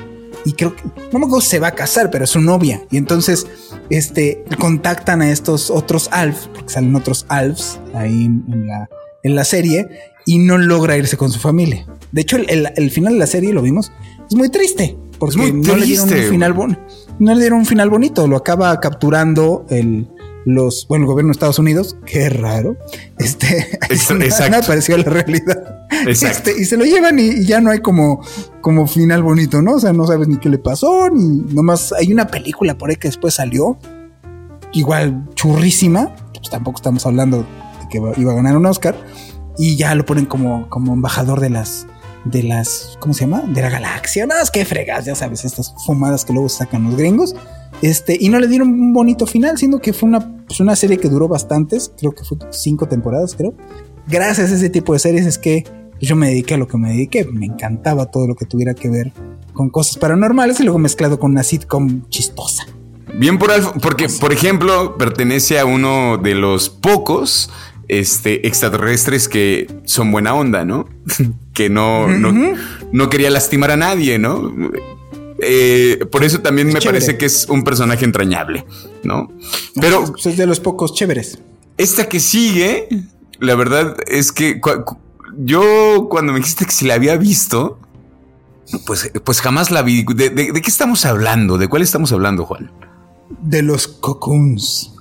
y creo que no me acuerdo se va a casar, pero es su novia. Y entonces, este, contactan a estos otros Alf, porque salen otros Alfs ahí en la, en la serie, y no logra irse con su familia. De hecho, el, final de la serie lo vimos, es muy triste, porque no le dieron un final no le dieron un final bonito, lo acaba capturando el, los, bueno, el gobierno de Estados Unidos, qué raro, este, Exacto. pareció la realidad. Este, y se lo llevan y, ya no hay como, como final bonito, ¿no? O sea, no sabes ni qué le pasó, ni nomás hay una película por ahí que después salió, igual churrísima, pues tampoco estamos hablando de que iba a ganar un Oscar, y ya lo ponen como, como embajador de las, de las, ¿cómo se llama? De la galaxia. Nada, es que fregas, ya sabes, estas fumadas que luego sacan los gringos. Este, y no le dieron un bonito final, siendo que fue una, pues una serie que duró bastantes, creo que fue cinco temporadas, creo. Gracias a ese tipo de series es que yo me dediqué a lo que me dediqué. Me encantaba todo lo que tuviera que ver con cosas paranormales y luego mezclado con una sitcom chistosa. Bien por algo, porque por ejemplo pertenece a uno de los pocos este, extraterrestres que son buena onda, ¿no? que no, no, quería lastimar a nadie, ¿no? Eh, por eso también me parece que es un personaje entrañable, ¿no? Pero es de los pocos chéveres. Esta que sigue, la verdad es que yo cuando me dijiste que si la había visto, pues, pues jamás la vi. ¿De, qué estamos hablando? ¿De cuál estamos hablando, Juan? De los cocoons.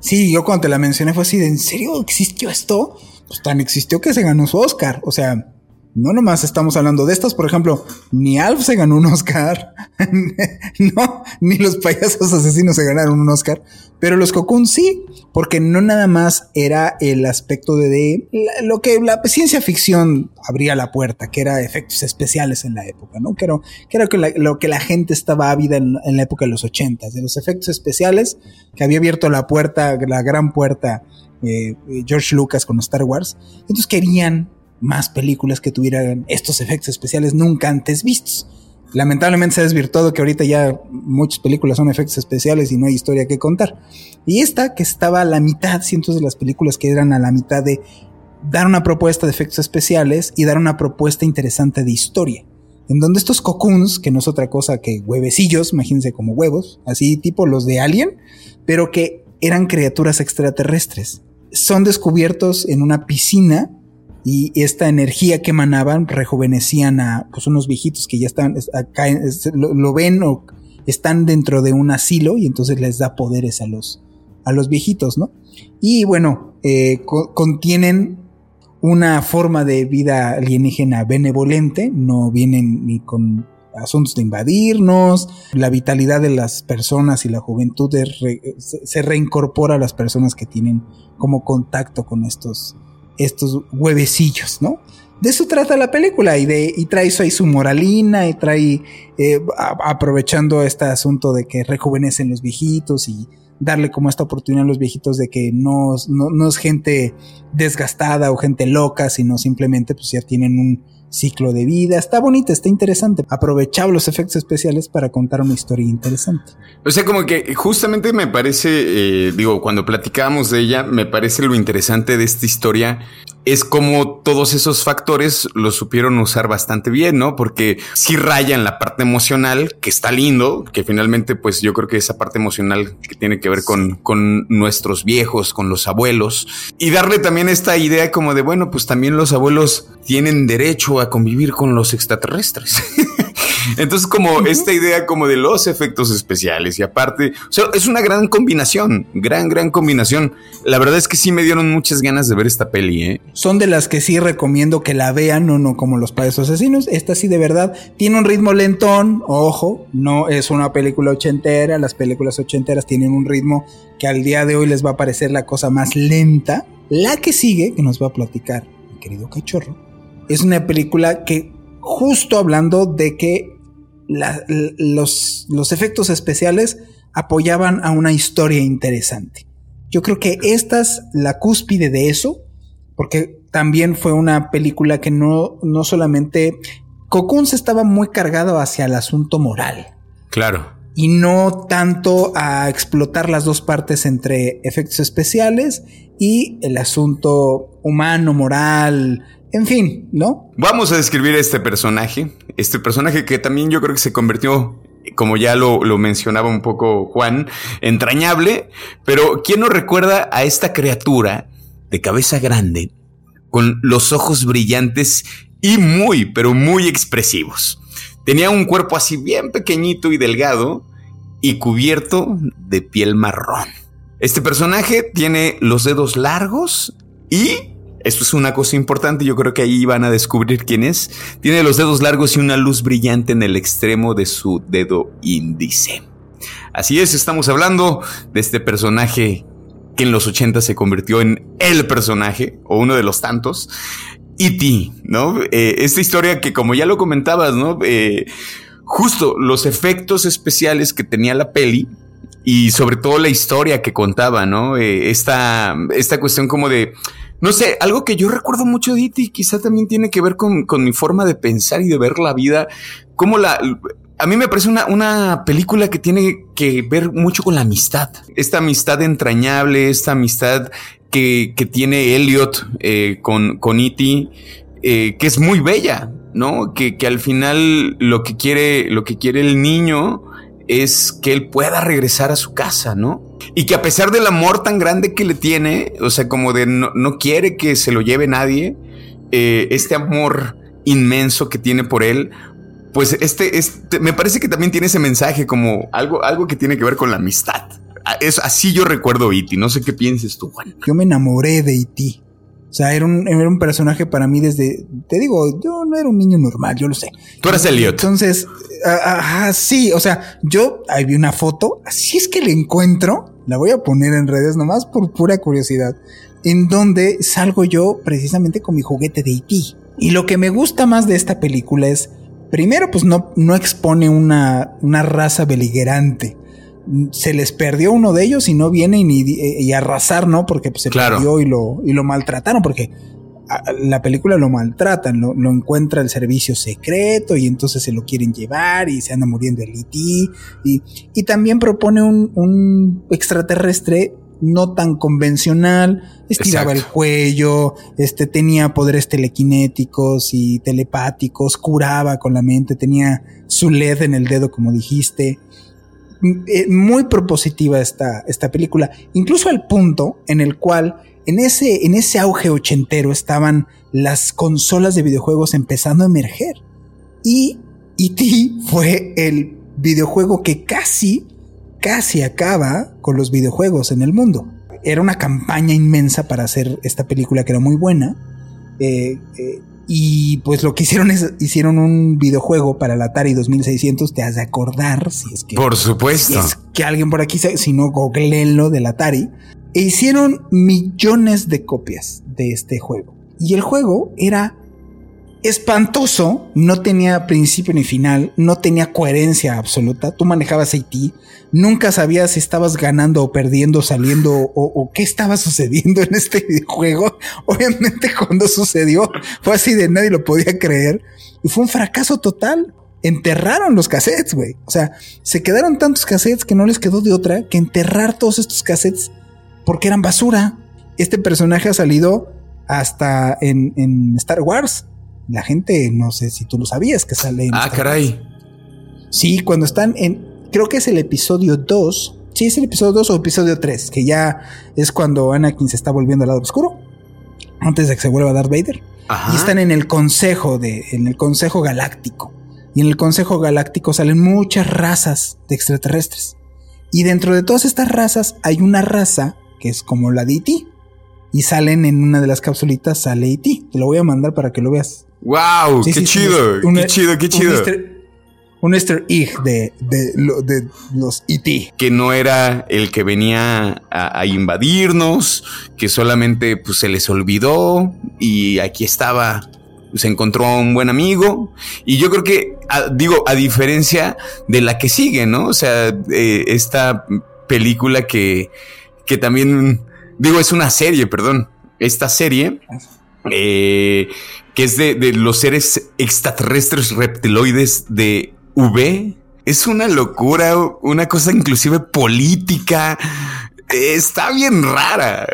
Sí, yo cuando te la mencioné fue así de, ¿en serio existió esto? Pues tan existió que se ganó su Oscar. O sea, no nomás estamos hablando de estas, por ejemplo, ni Alf se ganó un Oscar, no, ni los payasos asesinos se ganaron un Oscar, pero los Cocoon sí, porque no nada más era el aspecto de, lo que la ciencia ficción abría la puerta, que era efectos especiales en la época, ¿no? Que era, que lo que la gente estaba ávida en, la época de los ochentas, de los efectos especiales, que había abierto la puerta, la gran puerta eh, George Lucas con Star Wars, entonces querían más películas que tuvieran estos efectos especiales nunca antes vistos. Lamentablemente se ha desvirtuado que ahorita ya muchas películas son efectos especiales y no hay historia que contar. Y esta que estaba a la mitad, cientos de las películas que eran a la mitad de dar una propuesta de efectos especiales y dar una propuesta interesante de historia. En donde estos cocoons, que no es otra cosa que huevecillos, imagínense como huevos, así tipo los de Alien, pero que eran criaturas extraterrestres. Son descubiertos en una piscina y esta energía que emanaban rejuvenecían a pues, unos viejitos que ya están acá, lo, ven o están dentro de un asilo y entonces les da poderes a los, a los viejitos, ¿no? Y bueno, eh, contienen una forma de vida alienígena benevolente, no vienen ni con asuntos de invadirnos, la vitalidad de las personas y la juventud se reincorpora a las personas que tienen como contacto con estos estos huevecillos, ¿no? De eso trata la película y, de, y trae eso ahí su moralina y trae, eh, aprovechando este asunto de que rejuvenecen los viejitos y darle como esta oportunidad a los viejitos de que no, no, no es gente desgastada o gente loca, sino simplemente pues ya tienen un, ciclo de vida. Está bonita, está interesante. Aprovechaba los efectos especiales para contar una historia interesante. O sea, como que justamente me parece, eh, digo, cuando platicábamos de ella, me parece lo interesante de esta historia es como todos esos factores los supieron usar bastante bien, ¿no? Porque si rayan la parte emocional, que está lindo, que finalmente, pues yo creo que esa parte emocional que tiene que ver con, con nuestros viejos, con los abuelos, y darle también esta idea como de, bueno, pues también los abuelos tienen derecho a convivir con los extraterrestres. Entonces, como esta idea como de los efectos especiales y aparte, o sea, es una gran combinación, gran, gran combinación. La verdad es que sí me dieron muchas ganas de ver esta peli, ¿eh? Son de las que sí recomiendo que la vean, no, no como los padres asesinos. Esta sí de verdad tiene un ritmo lentón, ojo, no es una película ochentera, las películas ochenteras tienen un ritmo que al día de hoy les va a parecer la cosa más lenta. La que sigue, que nos va a platicar mi querido cachorro, es una película que justo hablando de que los, los efectos especiales apoyaban a una historia interesante. Yo creo que esta es la cúspide de eso, porque también fue una película que no, no solamente... se estaba muy cargado hacia el asunto moral. Claro. Y no tanto a explotar las dos partes entre efectos especiales y el asunto humano, moral, en fin, ¿no? Vamos a describir este personaje. Este personaje que también yo creo que se convirtió como ya lo, mencionaba un poco Juan, entrañable, pero ¿quién nos recuerda a esta criatura de cabeza grande, con los ojos brillantes y muy, pero muy expresivos? Tenía un cuerpo así bien pequeñito y delgado y cubierto de piel marrón. Este personaje tiene los dedos largos y esto es una cosa importante, yo creo que ahí van a descubrir quién es. Tiene los dedos largos y una luz brillante en el extremo de su dedo índice. Así es, estamos hablando de este personaje que en los 80 se convirtió en el personaje, o uno de los tantos, E.T., ¿no? Eh, esta historia que como ya lo comentabas, ¿no? Eh, justo los efectos especiales que tenía la peli y sobre todo la historia que contaba, ¿no? Eh, esta, esta cuestión como de no sé, algo que yo recuerdo mucho de E.T. quizá también tiene que ver con, con, mi forma de pensar y de ver la vida, como la... A mí me parece una, una película que tiene que ver mucho con la amistad. Esta amistad entrañable, esta amistad que, que tiene Elliot eh, con, con E.T., eh, que es muy bella, ¿no? Que, que al final lo que quiere, lo que quiere el niño es que él pueda regresar a su casa, ¿no? Y que a pesar del amor tan grande que le tiene, o sea, como de no, no quiere que se lo lleve nadie, eh, este amor inmenso que tiene por él, pues este, este, me parece que también tiene ese mensaje como algo, algo que tiene que ver con la amistad. Es así yo recuerdo Iti. No sé qué pienses tú, Juan. Yo me enamoré de Iti. O sea, era un, era un personaje para mí desde, te digo, yo no era un niño normal, yo lo sé. Tú eras Elliot. Entonces, ajá, sí, o sea, yo, ahí vi una foto, así es que la encuentro, la voy a poner en redes nomás por pura curiosidad, en donde salgo yo precisamente con mi juguete de E.T. Y lo que me gusta más de esta película es, primero, pues no, no expone una, una raza beligerante se les perdió uno de ellos y no vienen y, y arrasar, ¿no? Porque pues, se Claro. perdió y lo, y lo maltrataron, porque la película lo maltratan, lo, lo encuentra el servicio secreto y entonces se lo quieren llevar y se anda muriendo el IT. Y, y también propone un, un extraterrestre no tan convencional, estiraba Exacto. el cuello, este tenía poderes telequinéticos y telepáticos, curaba con la mente, tenía su LED en el dedo como dijiste. Eh, muy propositiva esta, esta película, incluso al punto en el cual en ese, en ese auge ochentero estaban las consolas de videojuegos empezando a emerger. Y E.T. fue el videojuego que casi, casi acaba con los videojuegos en el mundo. Era una campaña inmensa para hacer esta película que era muy buena. Eh, eh, y pues lo que hicieron es, hicieron un videojuego para el Atari 2600, te has de acordar, si es que... Por Si supuesto. es que alguien por aquí, si no, googleenlo del Atari. E hicieron millones de copias de este juego. Y el juego era espantoso, no tenía principio ni final, no tenía coherencia absoluta. Tú manejabas IT, nunca sabías si estabas ganando o perdiendo, saliendo o, qué estaba sucediendo en este videojuego. Obviamente cuando sucedió fue así de nadie lo podía creer y fue un fracaso total. Enterraron los cassettes, güey. O sea, se quedaron tantos cassettes que no les quedó de otra que enterrar todos estos cassettes porque eran basura. Este personaje ha salido hasta en Star Wars. La gente, no sé si tú lo sabías que sale en Ah, caray. Sí, cuando están en. Creo que es el episodio 2. Sí, es el episodio 2 o episodio 3, que ya es cuando Anakin se está volviendo al lado oscuro. Antes de que se vuelva Darth Vader. Ajá. Y están en el consejo de. en el consejo galáctico. Y en el consejo galáctico salen muchas razas de extraterrestres. Y dentro de todas estas razas hay una raza que es como la de E.T. Y salen en una de las capsulitas, sale E.T. Te lo voy a mandar para que lo veas. Wow, Sí, qué sí, chido, un- qué chido, qué chido. Un easter egg de, de, lo- de los E.T. Que no era el que venía a, a invadirnos, que solamente pues se les olvidó y aquí estaba, se encontró un buen amigo. Y yo creo que, a- digo, a diferencia de la que sigue, ¿no? O sea, eh, esta película que, que también, digo, es una serie, perdón. Esta serie eh, que es de, de los seres extraterrestres reptiloides de V. Es una locura, una cosa inclusive política. Está bien rara.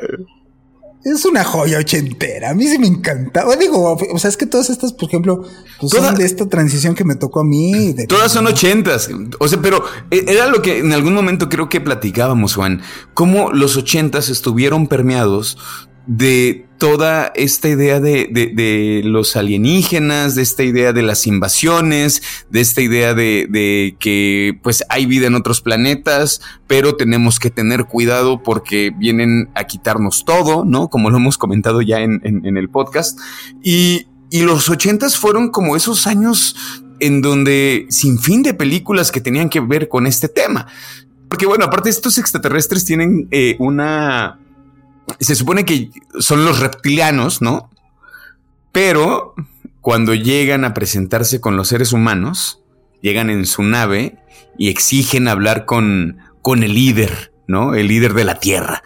Es una joya ochentera. A mí sí me encantaba. Digo, o sea, es que todas estas, por ejemplo, pues Toda- son de esta transición que me tocó a mí. de- Todas son ochentas. O sea, pero e- era lo que en algún momento creo que platicábamos, Juan. Cómo los ochentas estuvieron permeados de toda esta idea de, de- los alienígenas, de esta idea de las invasiones, de esta idea de, que pues hay vida en otros planetas, pero tenemos que tener cuidado porque vienen a quitarnos todo, ¿no? Como lo hemos comentado ya en, en- en el podcast. Y, y los ochentas fueron como esos años en donde sin fin de películas que tenían que ver con este tema. Porque bueno, aparte estos extraterrestres tienen eh, una... Se supone que son los reptilianos, ¿no? Pero cuando llegan a presentarse con los seres humanos, llegan en su nave y exigen hablar con, con el líder, ¿no? El líder de la Tierra.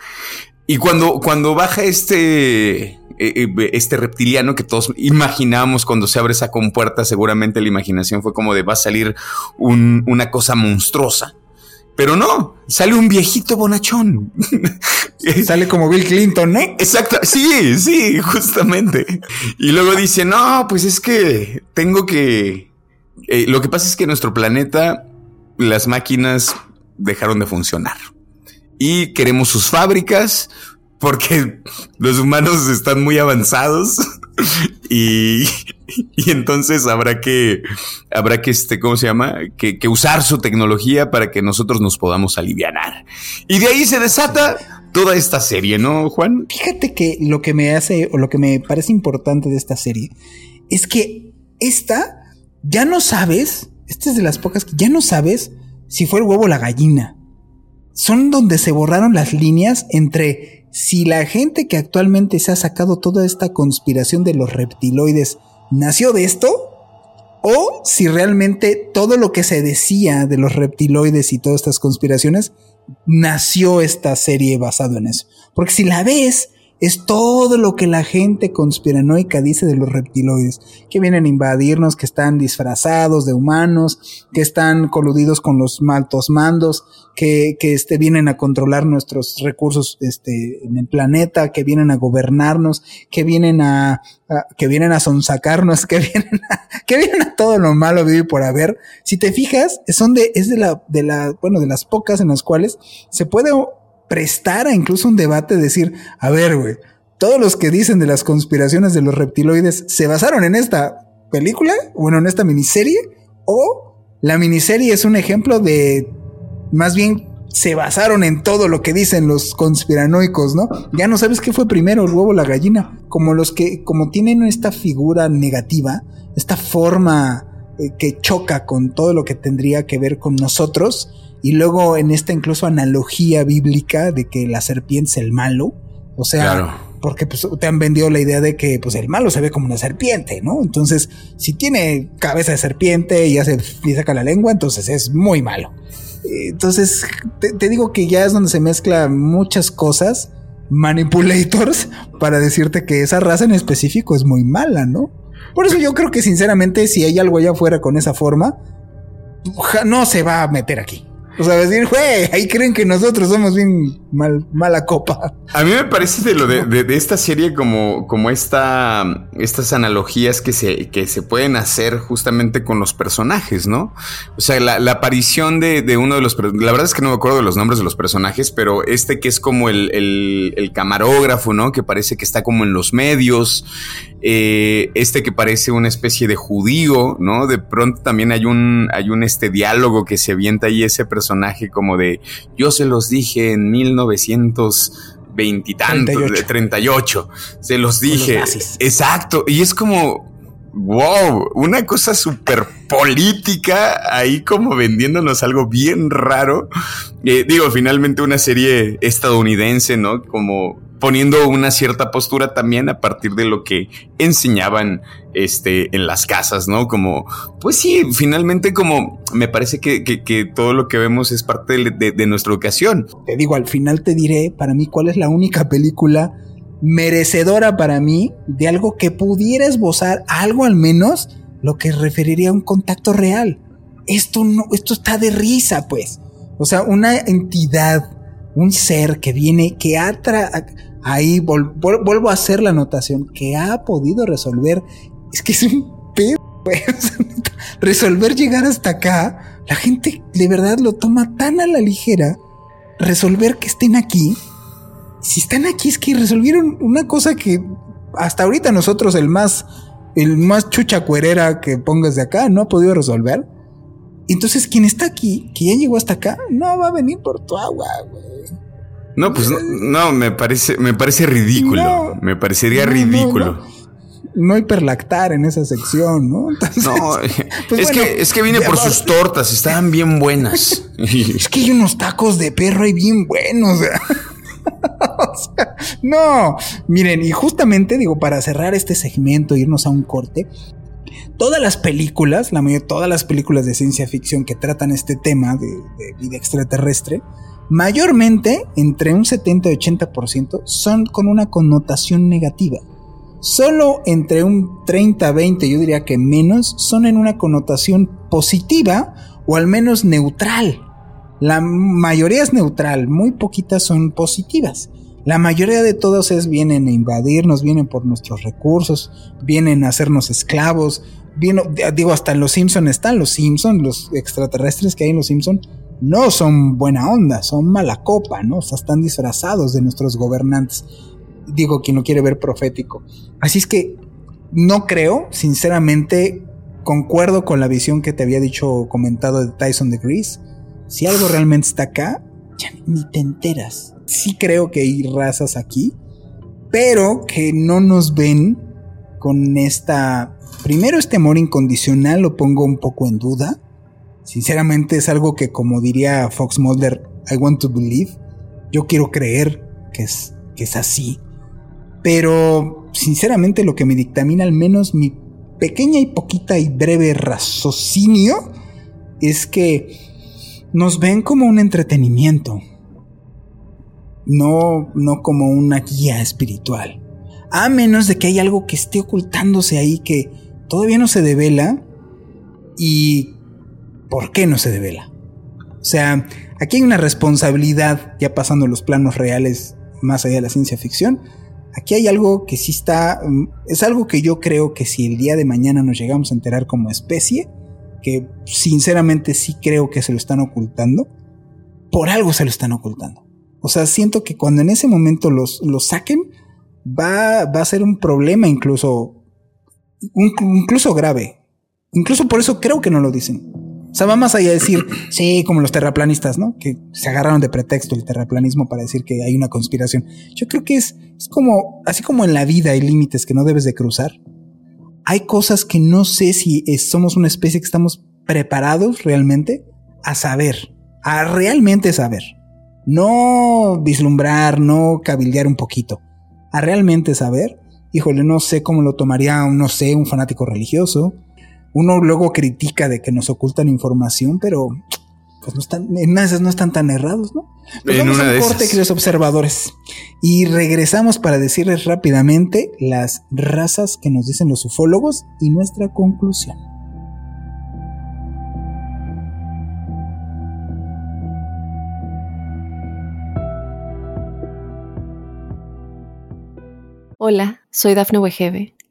Y cuando, cuando baja este, eh, eh, este reptiliano que todos imaginamos cuando se abre esa compuerta, seguramente la imaginación fue como de va a salir una cosa monstruosa. Pero no, sale un viejito bonachón. sale como Bill Clinton, ¿no? Exacto, sí, sí, justamente. Y luego dice, no, pues es que tengo que... Eh, lo que pasa es que en nuestro planeta las máquinas dejaron de funcionar. Y queremos sus fábricas porque los humanos están muy avanzados y, y, entonces habrá que, habrá que, este, ¿cómo se llama? Que, que, usar su tecnología para que nosotros nos podamos alivianar. Y de ahí se desata toda esta serie, ¿no, Juan? Fíjate que lo que me hace, o lo que me parece importante de esta serie, es que esta, ya no sabes, esta es de las pocas que ya no sabes si fue el huevo o la gallina. Son donde se borraron las líneas entre si la gente que actualmente se ha sacado toda esta conspiración de los reptiloides nació de esto, o si realmente todo lo que se decía de los reptiloides y todas estas conspiraciones nació esta serie basado en eso. Porque si la ves, es todo lo que la gente conspiranoica dice de los reptiloides, que vienen a invadirnos, que están disfrazados de humanos, que están coludidos con los maltos mandos, que, que este, vienen a controlar nuestros recursos este, en el planeta, que vienen a gobernarnos, que vienen a, que vienen a sonsacarnos, que vienen a, que vienen a todo lo malo vivir por haber. Si te fijas, son de, es de la, de la, bueno, de las pocas en las cuales se puede prestar a incluso un debate, decir, a ver, güey, todos los que dicen de las conspiraciones de los reptiloides se basaron en esta película, bueno, en esta miniserie, o la miniserie es un ejemplo de, más bien, se basaron en todo lo que dicen los conspiranoicos, ¿no? Ya no sabes qué fue primero, el huevo o la gallina. Como los que, como tienen esta figura negativa, esta forma eh, que choca con todo lo que tendría que ver con nosotros, y luego en esta incluso analogía bíblica de que la serpiente es el malo. O sea, porque pues, te han vendido la idea de que pues el malo se ve como una serpiente, ¿no? Entonces, si tiene cabeza de serpiente y hace y saca la lengua, entonces es muy malo. Entonces, te, te digo que ya es donde se mezclan muchas cosas, manipulators, para decirte que esa raza en específico es muy mala, ¿no? Por eso yo creo que sinceramente si hay algo allá afuera con esa forma, no se va a meter aquí. O sea, decir, güey, ahí creen que nosotros somos bien mal, mala copa. A mí me parece de lo de, esta serie como, como esta, estas analogías que se, que se pueden hacer justamente con los personajes, ¿no? O sea, la, aparición de, de, uno de los... La verdad es que no me acuerdo de los nombres de los personajes, pero este que es como el, el, camarógrafo, ¿no? Que parece que está como en los medios. Eh, este que parece una especie de judío, ¿no? De pronto también hay un, hay un este diálogo que se avienta ahí ese personaje como de yo se los dije en 19 1900 veintitantos, 38. 38. Se los dije. Exacto. Y es como, wow, una cosa súper política ahí como vendiéndonos algo bien raro. Eh, digo, finalmente una serie estadounidense, ¿no? Como poniendo una cierta postura también a partir de lo que enseñaban este, en las casas, ¿no? Como, pues sí, finalmente como me parece que, que, todo lo que vemos es parte de, de, de, nuestra educación. Te digo, al final te diré para mí cuál es la única película merecedora para mí de algo que pudiera esbozar algo al menos lo que referiría a un contacto real. Esto no, esto está de risa, pues. O sea, una entidad, un ser que viene, que ha ahí vuelvo a hacer la anotación, que ha podido resolver, es que es un pedo, resolver llegar hasta acá, la gente de verdad lo toma tan a la ligera, resolver que estén aquí, si están aquí es que resolvieron una cosa que hasta ahorita nosotros el más, el más chucha cuerera que pongas de acá no ha podido resolver. Entonces, quien está aquí, que ya llegó hasta acá, no va a venir por tu agua, güey. No, pues no, no, me parece, me parece ridículo. No, me parecería no, ridículo. No, hiperlactar en esa sección, ¿no? Entonces, no, pues es, bueno, que, es que vine por sus tortas, estaban bien buenas. es que hay unos tacos de perro ahí bien buenos. o sea, no, miren, y justamente digo, para cerrar este segmento, irnos a un corte, todas las películas, la mayoría, todas las películas de ciencia ficción que tratan este tema de, de vida extraterrestre, mayormente, entre un 70 y 80%, son con una connotación negativa. solo entre un 30-20, yo diría que menos, son en una connotación positiva o al menos neutral. La mayoría es neutral, muy poquitas son positivas. La mayoría de todos es vienen a invadirnos, vienen por nuestros recursos, vienen a hacernos esclavos. digo, hasta en los Simpson están los Simpson, los extraterrestres que hay en los Simpson no son buena onda, son mala copa, ¿no? O sea, están disfrazados de nuestros gobernantes. Digo, quien lo quiere ver profético. Así es que no creo, sinceramente, concuerdo con la visión que te había dicho, comentado de Tyson de Grease. Si algo realmente está acá, ya ni te enteras. Sí creo que hay razas aquí, pero que no nos ven con esta... Primero este amor incondicional lo pongo un poco en duda. Sinceramente es algo que como diría Fox Mulder, I want to believe. Yo quiero creer que es, que es así. Pero sinceramente lo que me dictamina al menos mi pequeña y poquita y breve raciocinio es que nos ven como un entretenimiento, no, no como una guía espiritual. A menos de que hay algo que esté ocultándose ahí que todavía no se devela y ¿por qué no se devela? O sea, aquí hay una responsabilidad, ya pasando los planos reales más allá de la ciencia ficción, aquí hay algo que sí está, mm, es algo que yo creo que si el día de mañana nos llegamos a enterar como especie, que sinceramente sí creo que se lo están ocultando, por algo se lo están ocultando. O sea, siento que cuando en ese momento los, saquen, va, va a ser un problema incluso, incluso grave. Incluso por eso creo que no lo dicen. O sea, va más allá de decir, sí, como los terraplanistas, ¿no? Que se agarraron de pretexto el terraplanismo para decir que hay una conspiración. Yo creo que es, es como, así como en la vida hay límites que no debes de cruzar. Hay cosas que no sé si somos una especie que estamos preparados realmente a saber, a realmente saber. No vislumbrar, no cabildear un poquito, a realmente saber. Híjole, no sé cómo lo tomaría, no sé, un fanático religioso, uno luego critica de que nos ocultan información, pero pues no están, en esas no están tan errados, ¿no? Pues vamos a corte, queridos observadores. Y regresamos para decirles rápidamente las razas que nos dicen los ufólogos y nuestra conclusión. Hola, soy Dafne Wegebe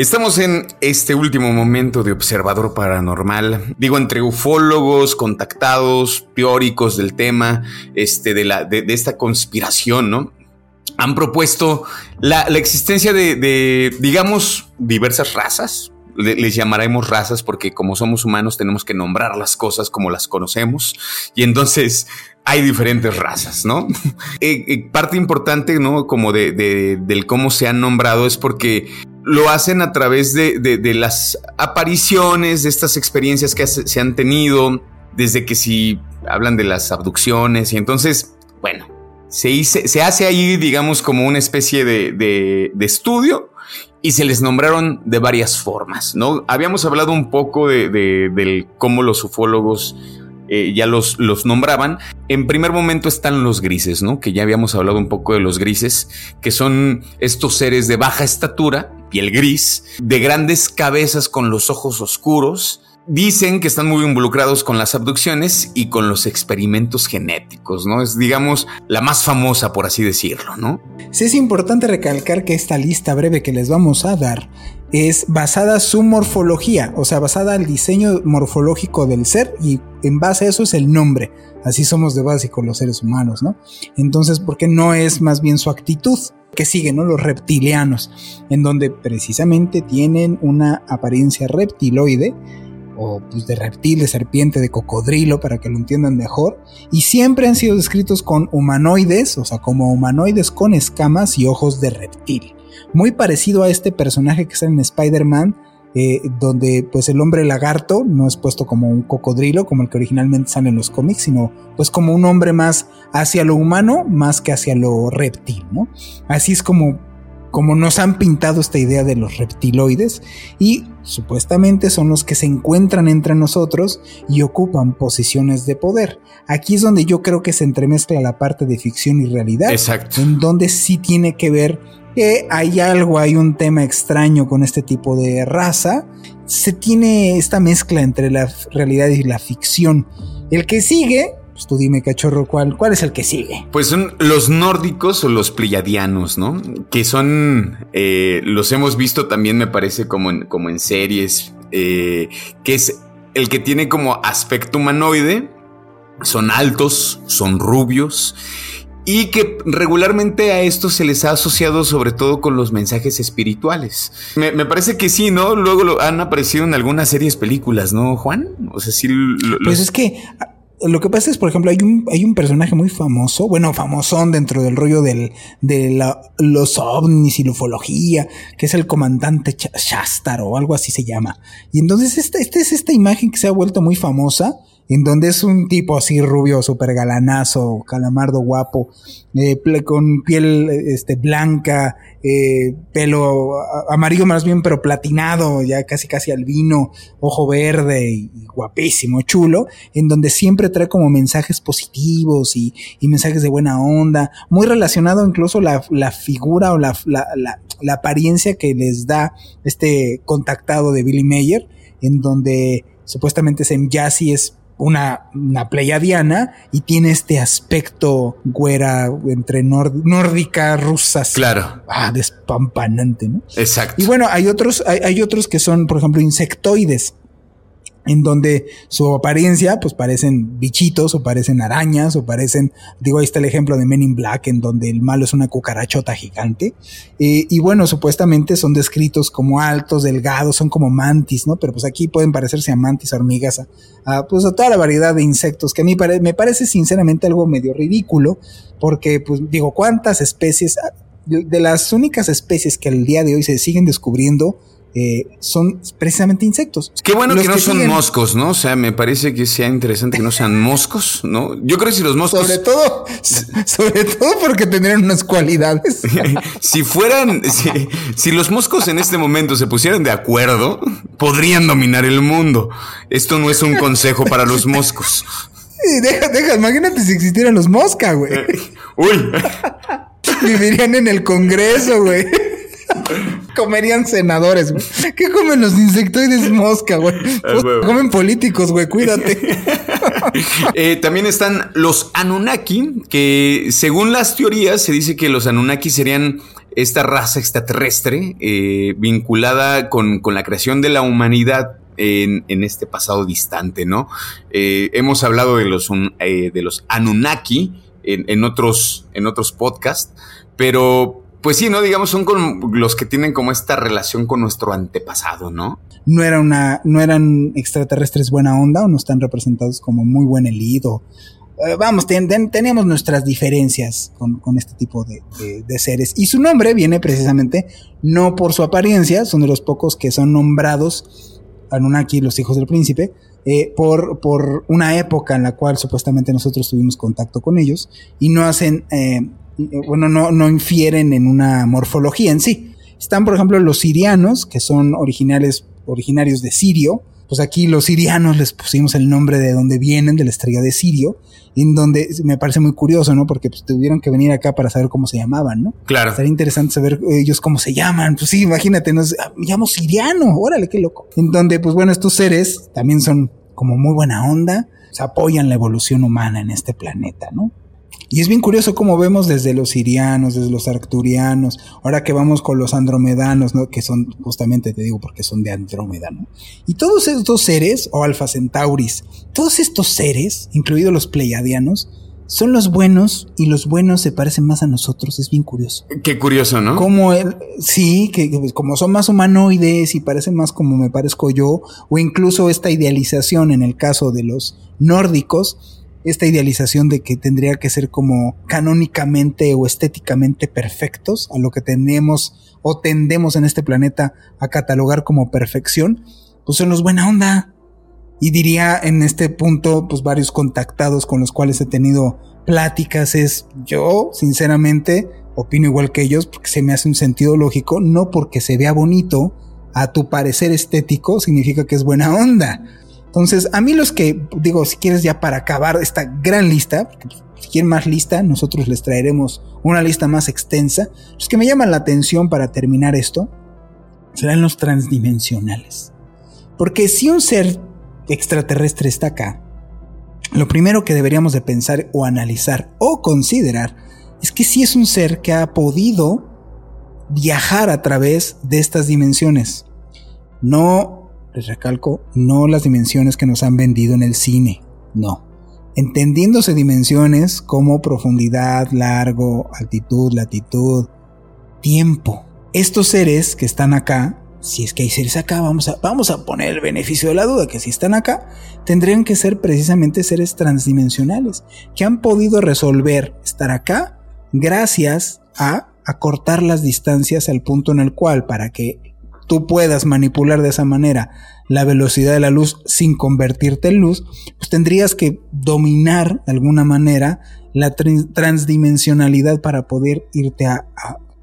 Estamos en este último momento de observador paranormal, digo entre ufólogos, contactados, teóricos del tema, este, de, la, de, esta conspiración, ¿no? Han propuesto la, existencia de, digamos, diversas razas, les llamaremos razas porque como somos humanos tenemos que nombrar las cosas como las conocemos y entonces hay diferentes razas, ¿no? Eh, eh, parte importante, ¿no? Como de, del cómo se han nombrado es porque lo hacen a través de, las apariciones, de estas experiencias que se han tenido, desde que si hablan de las abducciones y entonces, bueno, se, se hace ahí, digamos, como una especie de, estudio y se les nombraron de varias formas, ¿no? Habíamos hablado un poco de, cómo los ufólogos eh, ya los, los nombraban. En primer momento están los grises, ¿no? Que ya habíamos hablado un poco de los grises, que son estos seres de baja estatura, piel gris, de grandes cabezas con los ojos oscuros. Dicen que están muy involucrados con las abducciones y con los experimentos genéticos, ¿no? Es, digamos, la más famosa, por así decirlo, ¿no? Sí, es importante recalcar que esta lista breve que les vamos a dar es basada su morfología, o sea, basada al diseño morfológico del ser y en base a eso es el nombre. Así somos de básico los seres humanos, ¿no? Entonces, ¿por qué no es más bien su actitud? que siguen, ¿no? Los reptilianos, en donde precisamente tienen una apariencia reptiloide o pues, de reptil, de serpiente, de cocodrilo, para que lo entiendan mejor. Y siempre han sido descritos con humanoides, o sea, como humanoides con escamas y ojos de reptil. Muy parecido a este personaje que está en Spider-Man, eh, donde pues el hombre lagarto no es puesto como un cocodrilo, como el que originalmente sale en los cómics, sino pues como un hombre más hacia lo humano, más que hacia lo reptil, ¿no? Así es como como nos han pintado esta idea de los reptiloides y supuestamente son los que se encuentran entre nosotros y ocupan posiciones de poder. Aquí es donde yo creo que se entremezcla la parte de ficción y realidad. Exacto. En donde sí tiene que ver hay algo, hay un tema extraño con este tipo de raza. Se tiene esta mezcla entre la realidad y la ficción. El que sigue pues tú dime, cachorro, ¿cuál, ¿cuál es el que sigue? Pues son los nórdicos o los pleiadianos, ¿no? Que son, eh, los hemos visto también, me parece, como en, como en series, eh, que es el que tiene como aspecto humanoide, son altos, son rubios. Y que regularmente a esto se les ha asociado sobre todo con los mensajes espirituales. Me, parece que sí, ¿no? Luego han aparecido en algunas series, películas, ¿no, Juan? O sea, sí. Pues es que lo que pasa es, por ejemplo, hay un, hay un personaje muy famoso, bueno, famosón dentro del rollo de la, los ovnis y la ufología, que es el comandante Shastar o algo así se llama. Y entonces esta es esta imagen que se ha vuelto muy famosa, en donde es un tipo así rubio, súper galanazo, calamardo guapo, eh, con piel este, blanca, eh, pelo amarillo más bien, pero platinado, ya casi casi albino, ojo verde y, guapísimo, chulo, en donde siempre trae como mensajes positivos y, mensajes de buena onda, muy relacionado incluso la, la figura o la, apariencia que les da este contactado de Billy Mayer, en donde supuestamente Semyasi es una, una pleiadiana y tiene este aspecto güera entre nórdica, rusa. Claro. Ah, despampanante, ¿no? Exacto. Y bueno, hay otros, hay, hay otros que son, por ejemplo, insectoides en donde su apariencia pues parecen bichitos o parecen arañas o parecen, digo, ahí está el ejemplo de Men in Black en donde el malo es una cucarachota gigante eh, y bueno, supuestamente son descritos como altos, delgados, son como mantis, ¿no? Pero pues aquí pueden parecerse a mantis, hormigas, a, pues a toda la variedad de insectos que a mí me parece sinceramente algo medio ridículo porque pues digo, ¿cuántas especies? Ah, de las únicas especies que al día de hoy se siguen descubriendo, eh, son precisamente insectos. Qué bueno que no son moscos, ¿no? O sea, me parece que sea interesante que no sean moscos, ¿no? Yo creo que si los moscos. Sobre todo, sobre todo porque tendrían unas cualidades. si fueran, si, los moscos en este momento se pusieran de acuerdo, podrían dominar el mundo. Esto no es un consejo para los moscos. deja, deja, imagínate si existieran los mosca, güey. Uy. Vivirían en el Congreso, güey. Comerían senadores, güey. ¿Qué comen los insectoides mosca, güey? Ah, comen políticos, güey, cuídate. Eh, también están los Anunnaki, que según las teorías se dice que los Anunnaki serían esta raza extraterrestre eh, vinculada con, la creación de la humanidad en, este pasado distante, ¿no? Eh, hemos hablado de los, de los Anunnaki en, en, otros, en otros podcasts, pero pues sí, ¿no? Digamos, son con los que tienen como esta relación con nuestro antepasado, ¿no? No era una, no eran extraterrestres buena onda o no están representados como muy buen elido. Eh, vamos, tenemos nuestras diferencias con, este tipo de, seres. Y su nombre viene precisamente no por su apariencia, son de los pocos que son nombrados, Anunnaki, los hijos del príncipe, eh, por, por una época en la cual supuestamente nosotros tuvimos contacto con ellos y no hacen eh, bueno, no, no infieren en una morfología en sí. Están, por ejemplo, los sirianos, que son originales, originarios de Sirio. Pues aquí los sirianos les pusimos el nombre de donde vienen, de la estrella de Sirio, en donde me parece muy curioso, ¿no? Porque pues, tuvieron que venir acá para saber cómo se llamaban, ¿no? Claro. Sería interesante saber ellos cómo se llaman. Pues sí, imagínate, nos ah, me llamo siriano, órale, qué loco. En donde, pues bueno, estos seres también son como muy buena onda, se apoyan la evolución humana en este planeta, ¿no? Y es bien curioso cómo vemos desde los sirianos, desde los arcturianos, ahora que vamos con los andromedanos, ¿no? que son justamente, te digo, porque son de Andrómeda, ¿no? Y todos estos seres, o Alfa Centauris, todos estos seres, incluidos los pleiadianos, son los buenos y los buenos se parecen más a nosotros. Es bien curioso. Qué curioso, ¿no? Como él, sí, que como son más humanoides y parecen más como me parezco yo, o incluso esta idealización en el caso de los nórdicos, esta idealización de que tendría que ser como canónicamente o estéticamente perfectos a lo que tenemos o tendemos en este planeta a catalogar como perfección, pues son los buena onda. Y diría en este punto, pues varios contactados con los cuales he tenido pláticas es yo, sinceramente, opino igual que ellos porque se me hace un sentido lógico, no porque se vea bonito, a tu parecer estético, significa que es buena onda. Entonces, a mí los que, digo, si quieres ya para acabar esta gran lista, si quieren más lista, nosotros les traeremos una lista más extensa. Los que me llaman la atención para terminar esto serán los transdimensionales. Porque si un ser extraterrestre está acá, lo primero que deberíamos de pensar o analizar o considerar es que si es un ser que ha podido viajar a través de estas dimensiones. No, les recalco, no las dimensiones que nos han vendido en el cine, no. Entendiéndose dimensiones como profundidad, largo, altitud, latitud, tiempo. Estos seres que están acá si es que hay seres acá, vamos a, vamos a poner el beneficio de la duda, que si están acá, tendrían que ser precisamente seres transdimensionales, que han podido resolver estar acá gracias a acortar las distancias al punto en el cual, para que tú puedas manipular de esa manera la velocidad de la luz sin convertirte en luz, pues tendrías que dominar de alguna manera la transdimensionalidad para poder irte a,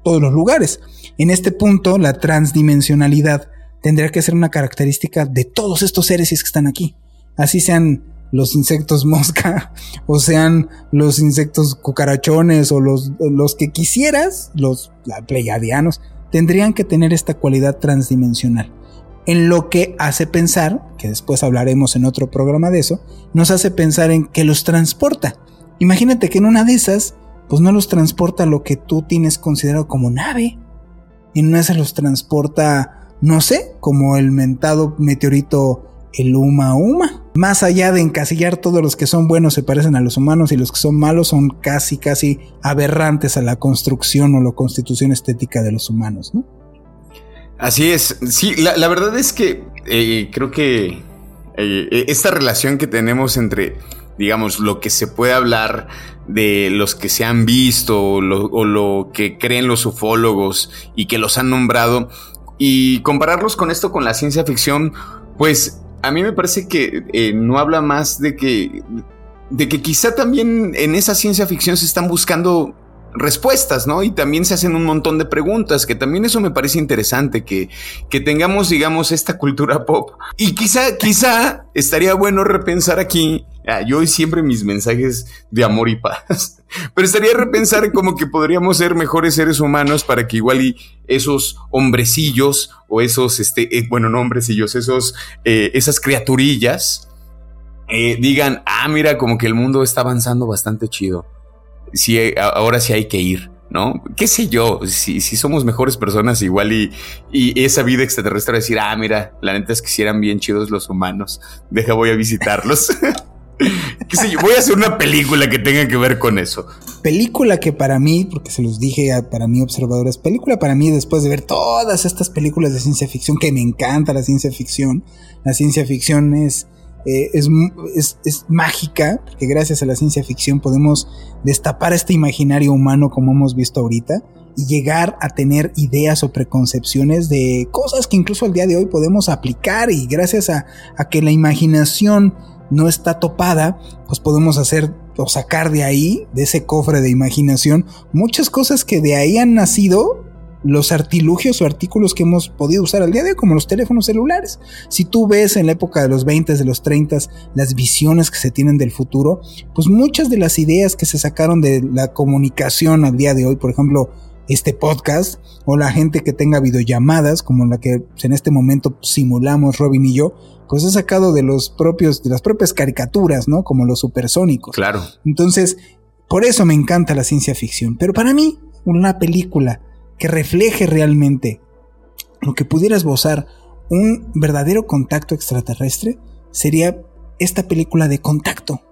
todos los lugares. En este punto, la transdimensionalidad tendría que ser una característica de todos estos seres que están aquí. Así sean los insectos mosca, o sean los insectos cucarachones, o los, los que quisieras, los pleiadianos, tendrían que tener esta cualidad transdimensional. En lo que hace pensar, que después hablaremos en otro programa de eso, nos hace pensar en que los transporta. Imagínate que en una de esas pues no los transporta lo que tú tienes considerado como nave. Y no se los transporta, no sé, como el mentado meteorito el Uma Uma. Más allá de encasillar todos los que son buenos se parecen a los humanos y los que son malos son casi, casi aberrantes a la construcción o la constitución estética de los humanos, ¿no? Así es. Sí, la, verdad es que eh, creo que eh, esta relación que tenemos entre digamos, lo que se puede hablar de los que se han visto o lo, que creen los ufólogos y que los han nombrado y compararlos con esto con la ciencia ficción, pues a mí me parece que eh, no habla más de que, de que quizá también en esa ciencia ficción se están buscando respuestas, ¿no? Y también se hacen un montón de preguntas, que también eso me parece interesante, que, que tengamos, digamos, esta cultura pop. Y quizá, quizá estaría bueno repensar aquí, ah, yo siempre mis mensajes de amor y paz, pero estaría repensar como que podríamos ser mejores seres humanos para que igual esos hombrecillos o esos, este, eh, bueno, no hombrecillos, esos, eh, esas criaturillas, eh, digan, ah, mira, como que el mundo está avanzando bastante chido si ahora sí hay que ir, ¿no? ¿Qué sé yo? Si, si somos mejores personas igual y, esa vida extraterrestre decir, ah, mira, la neta es que si eran bien chidos los humanos, deja voy a visitarlos. ¿Qué sé yo? Voy a hacer una película que tenga que ver con eso. Película que para mí, porque se los dije para mí observadores, película para mí después de ver todas estas películas de ciencia ficción, que me encanta la ciencia ficción, la ciencia ficción es eh, es, es, mágica, porque gracias a la ciencia ficción podemos destapar este imaginario humano como hemos visto ahorita y llegar a tener ideas o preconcepciones de cosas que incluso al día de hoy podemos aplicar. Y gracias a, a que la imaginación no está topada, pues podemos hacer o sacar de ahí, de ese cofre de imaginación, muchas cosas que de ahí han nacido los artilugios o artículos que hemos podido usar al día de hoy, como los teléfonos celulares. Si tú ves en la época de los 20, de los 30, las visiones que se tienen del futuro, pues muchas de las ideas que se sacaron de la comunicación al día de hoy, por ejemplo, este podcast, o la gente que tenga videollamadas, como la que en este momento simulamos Robin y yo, pues he sacado de los propios, de las propias caricaturas, ¿no? Como los supersónicos. Claro. Entonces, por eso me encanta la ciencia ficción. Pero para mí, una película que refleje realmente lo que pudiera esbozar un verdadero contacto extraterrestre sería esta película de contacto.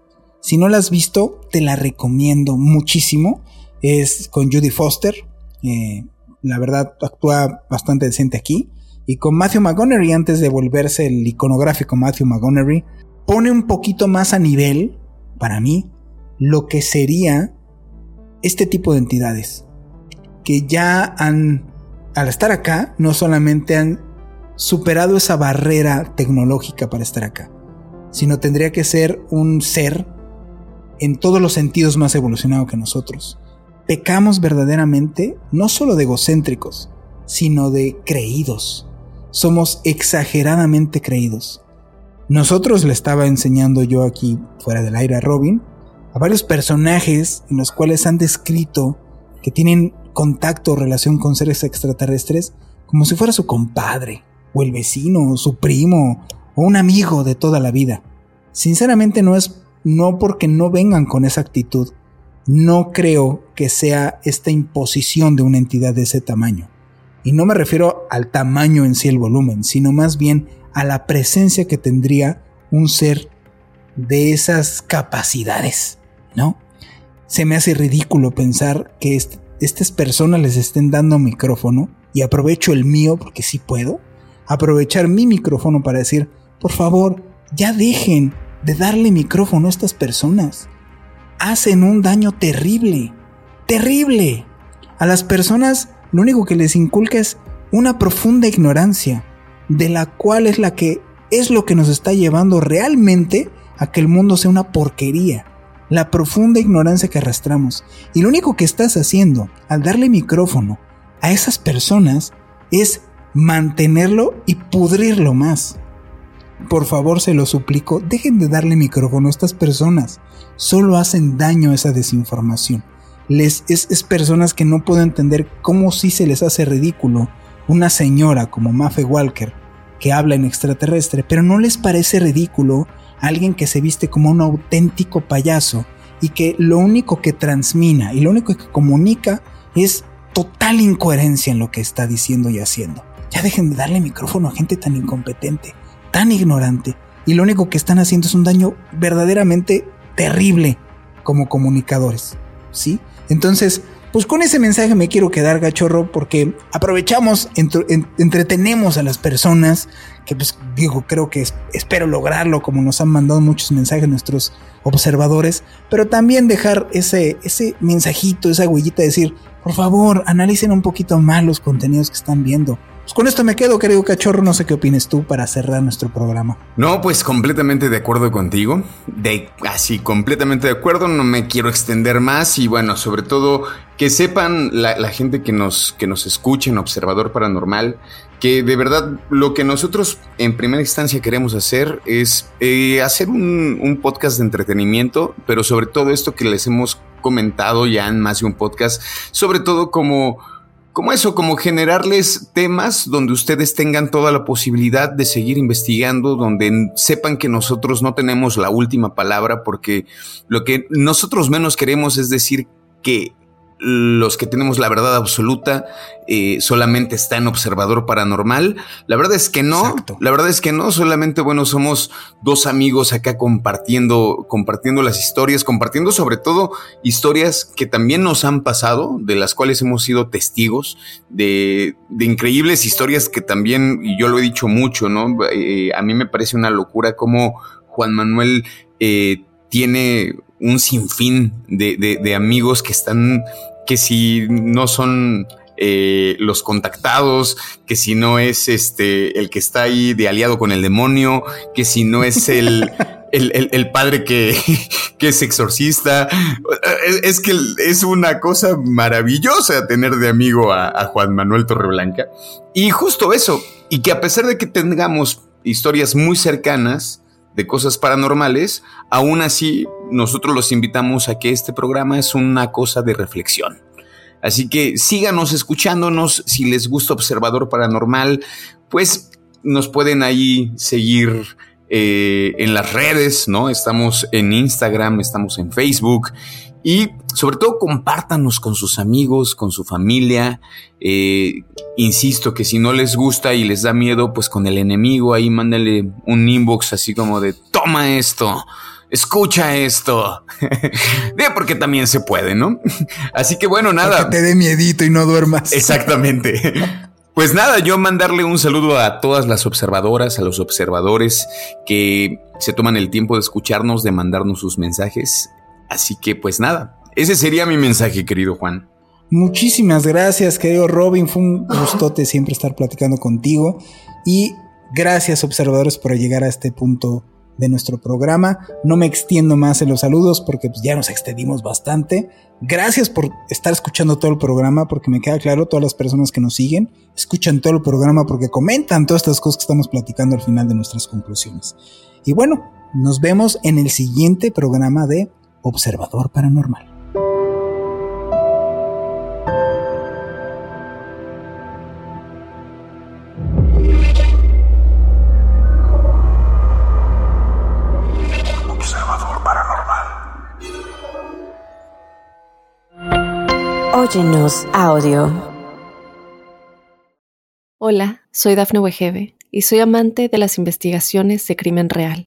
Si no la has visto, te la recomiendo muchísimo. Es con Judy Foster. Eh, la verdad, actúa bastante decente aquí. Y con Matthew McGonery, antes de volverse el iconográfico Matthew McGonery, pone un poquito más a nivel, para mí, lo que sería este tipo de entidades. Que ya han, al estar acá, no solamente han superado esa barrera tecnológica para estar acá, sino tendría que ser un ser en todos los sentidos más evolucionado que nosotros. Pecamos verdaderamente no solo de egocéntricos, sino de creídos. Somos exageradamente creídos. Nosotros le estaba enseñando yo aquí fuera del aire a Robin a varios personajes en los cuales han descrito que tienen contacto o relación con seres extraterrestres como si fuera su compadre, o el vecino, o su primo, o un amigo de toda la vida. Sinceramente no es no porque no vengan con esa actitud, no creo que sea esta imposición de una entidad de ese tamaño. Y no me refiero al tamaño en sí el volumen, sino más bien a la presencia que tendría un ser de esas capacidades, ¿no? Se me hace ridículo pensar que estas personas les estén dando micrófono y aprovecho el mío porque sí puedo, aprovechar mi micrófono para decir, por favor, ya dejen de darle micrófono a estas personas. Hacen un daño terrible, terrible. A las personas lo único que les inculca es una profunda ignorancia, de la cual es la que es lo que nos está llevando realmente a que el mundo sea una porquería. La profunda ignorancia que arrastramos. Y lo único que estás haciendo al darle micrófono a esas personas es mantenerlo y pudrirlo más. Por favor, se lo suplico, dejen de darle micrófono a estas personas. Solo hacen daño a esa desinformación. Les, es, personas que no puedo entender cómo si se les hace ridículo una señora como Maffe Walker que habla en extraterrestre, pero no les parece ridículo alguien que se viste como un auténtico payaso y que lo único que transmina y lo único que comunica es total incoherencia en lo que está diciendo y haciendo. Ya dejen de darle micrófono a gente tan incompetente, tan ignorante, y lo único que están haciendo es un daño verdaderamente terrible como comunicadores, ¿sí? Entonces, pues con ese mensaje me quiero quedar, gachorro, porque aprovechamos, entretenemos a las personas, que pues digo, creo que espero lograrlo, como nos han mandado muchos mensajes nuestros observadores, pero también dejar ese, ese mensajito, esa huellita, de decir, por favor, analicen un poquito más los contenidos que están viendo. Pues con esto me quedo, querido cachorro. No sé qué opines tú para cerrar nuestro programa. No, pues completamente de acuerdo contigo. De así, completamente de acuerdo. No me quiero extender más. Y bueno, sobre todo que sepan la, gente que nos, que nos escucha en Observador Paranormal que de verdad lo que nosotros en primera instancia queremos hacer es eh, hacer un, un, podcast de entretenimiento, pero sobre todo esto que les hemos comentado ya en más de un podcast, sobre todo como como eso, como generarles temas donde ustedes tengan toda la posibilidad de seguir investigando, donde sepan que nosotros no tenemos la última palabra, porque lo que nosotros menos queremos es decir que los que tenemos la verdad absoluta eh, solamente está en observador paranormal. La verdad es que no. La verdad es que no. Solamente, bueno, somos dos amigos acá compartiendo, compartiendo las historias, compartiendo sobre todo historias que también nos han pasado, de las cuales hemos sido testigos, de, de increíbles historias que también, y yo lo he dicho mucho, ¿no? Eh, a mí me parece una locura cómo Juan Manuel eh, tiene un sinfín de, de, amigos que están, que si no son eh, los contactados, que si no es este el que está ahí de aliado con el demonio, que si no es el, el, padre que, que, es exorcista. Es, que es una cosa maravillosa tener de amigo a, a Juan Manuel Torreblanca. Y justo eso, y que a pesar de que tengamos historias muy cercanas, de cosas paranormales, aún así nosotros los invitamos a que este programa es una cosa de reflexión. Así que síganos escuchándonos, si les gusta Observador Paranormal, pues nos pueden ahí seguir eh, en las redes, ¿no? Estamos en Instagram, estamos en Facebook y sobre todo compártanos con sus amigos, con su familia. Eh, insisto que si no les gusta y les da miedo, pues con el enemigo ahí mándale un inbox así como de toma esto. escucha esto. De porque también se puede, ¿no? Así que bueno, nada. Que te dé miedito y no duermas. Exactamente. Pues nada, yo mandarle un saludo a todas las observadoras, a los observadores que se toman el tiempo de escucharnos, de mandarnos sus mensajes. Así que pues nada, ese sería mi mensaje, querido Juan. Muchísimas gracias, querido Robin. Fue un gustote siempre estar platicando contigo. Y gracias, observadores, por llegar a este punto de nuestro programa. No me extiendo más en los saludos porque pues, ya nos extendimos bastante. Gracias por estar escuchando todo el programa porque me queda claro, todas las personas que nos siguen escuchan todo el programa porque comentan todas estas cosas que estamos platicando al final de nuestras conclusiones. Y bueno, nos vemos en el siguiente programa de Observador Paranormal. Óyenos audio. Hola, soy Dafne Wegebe y soy amante de las investigaciones de crimen real.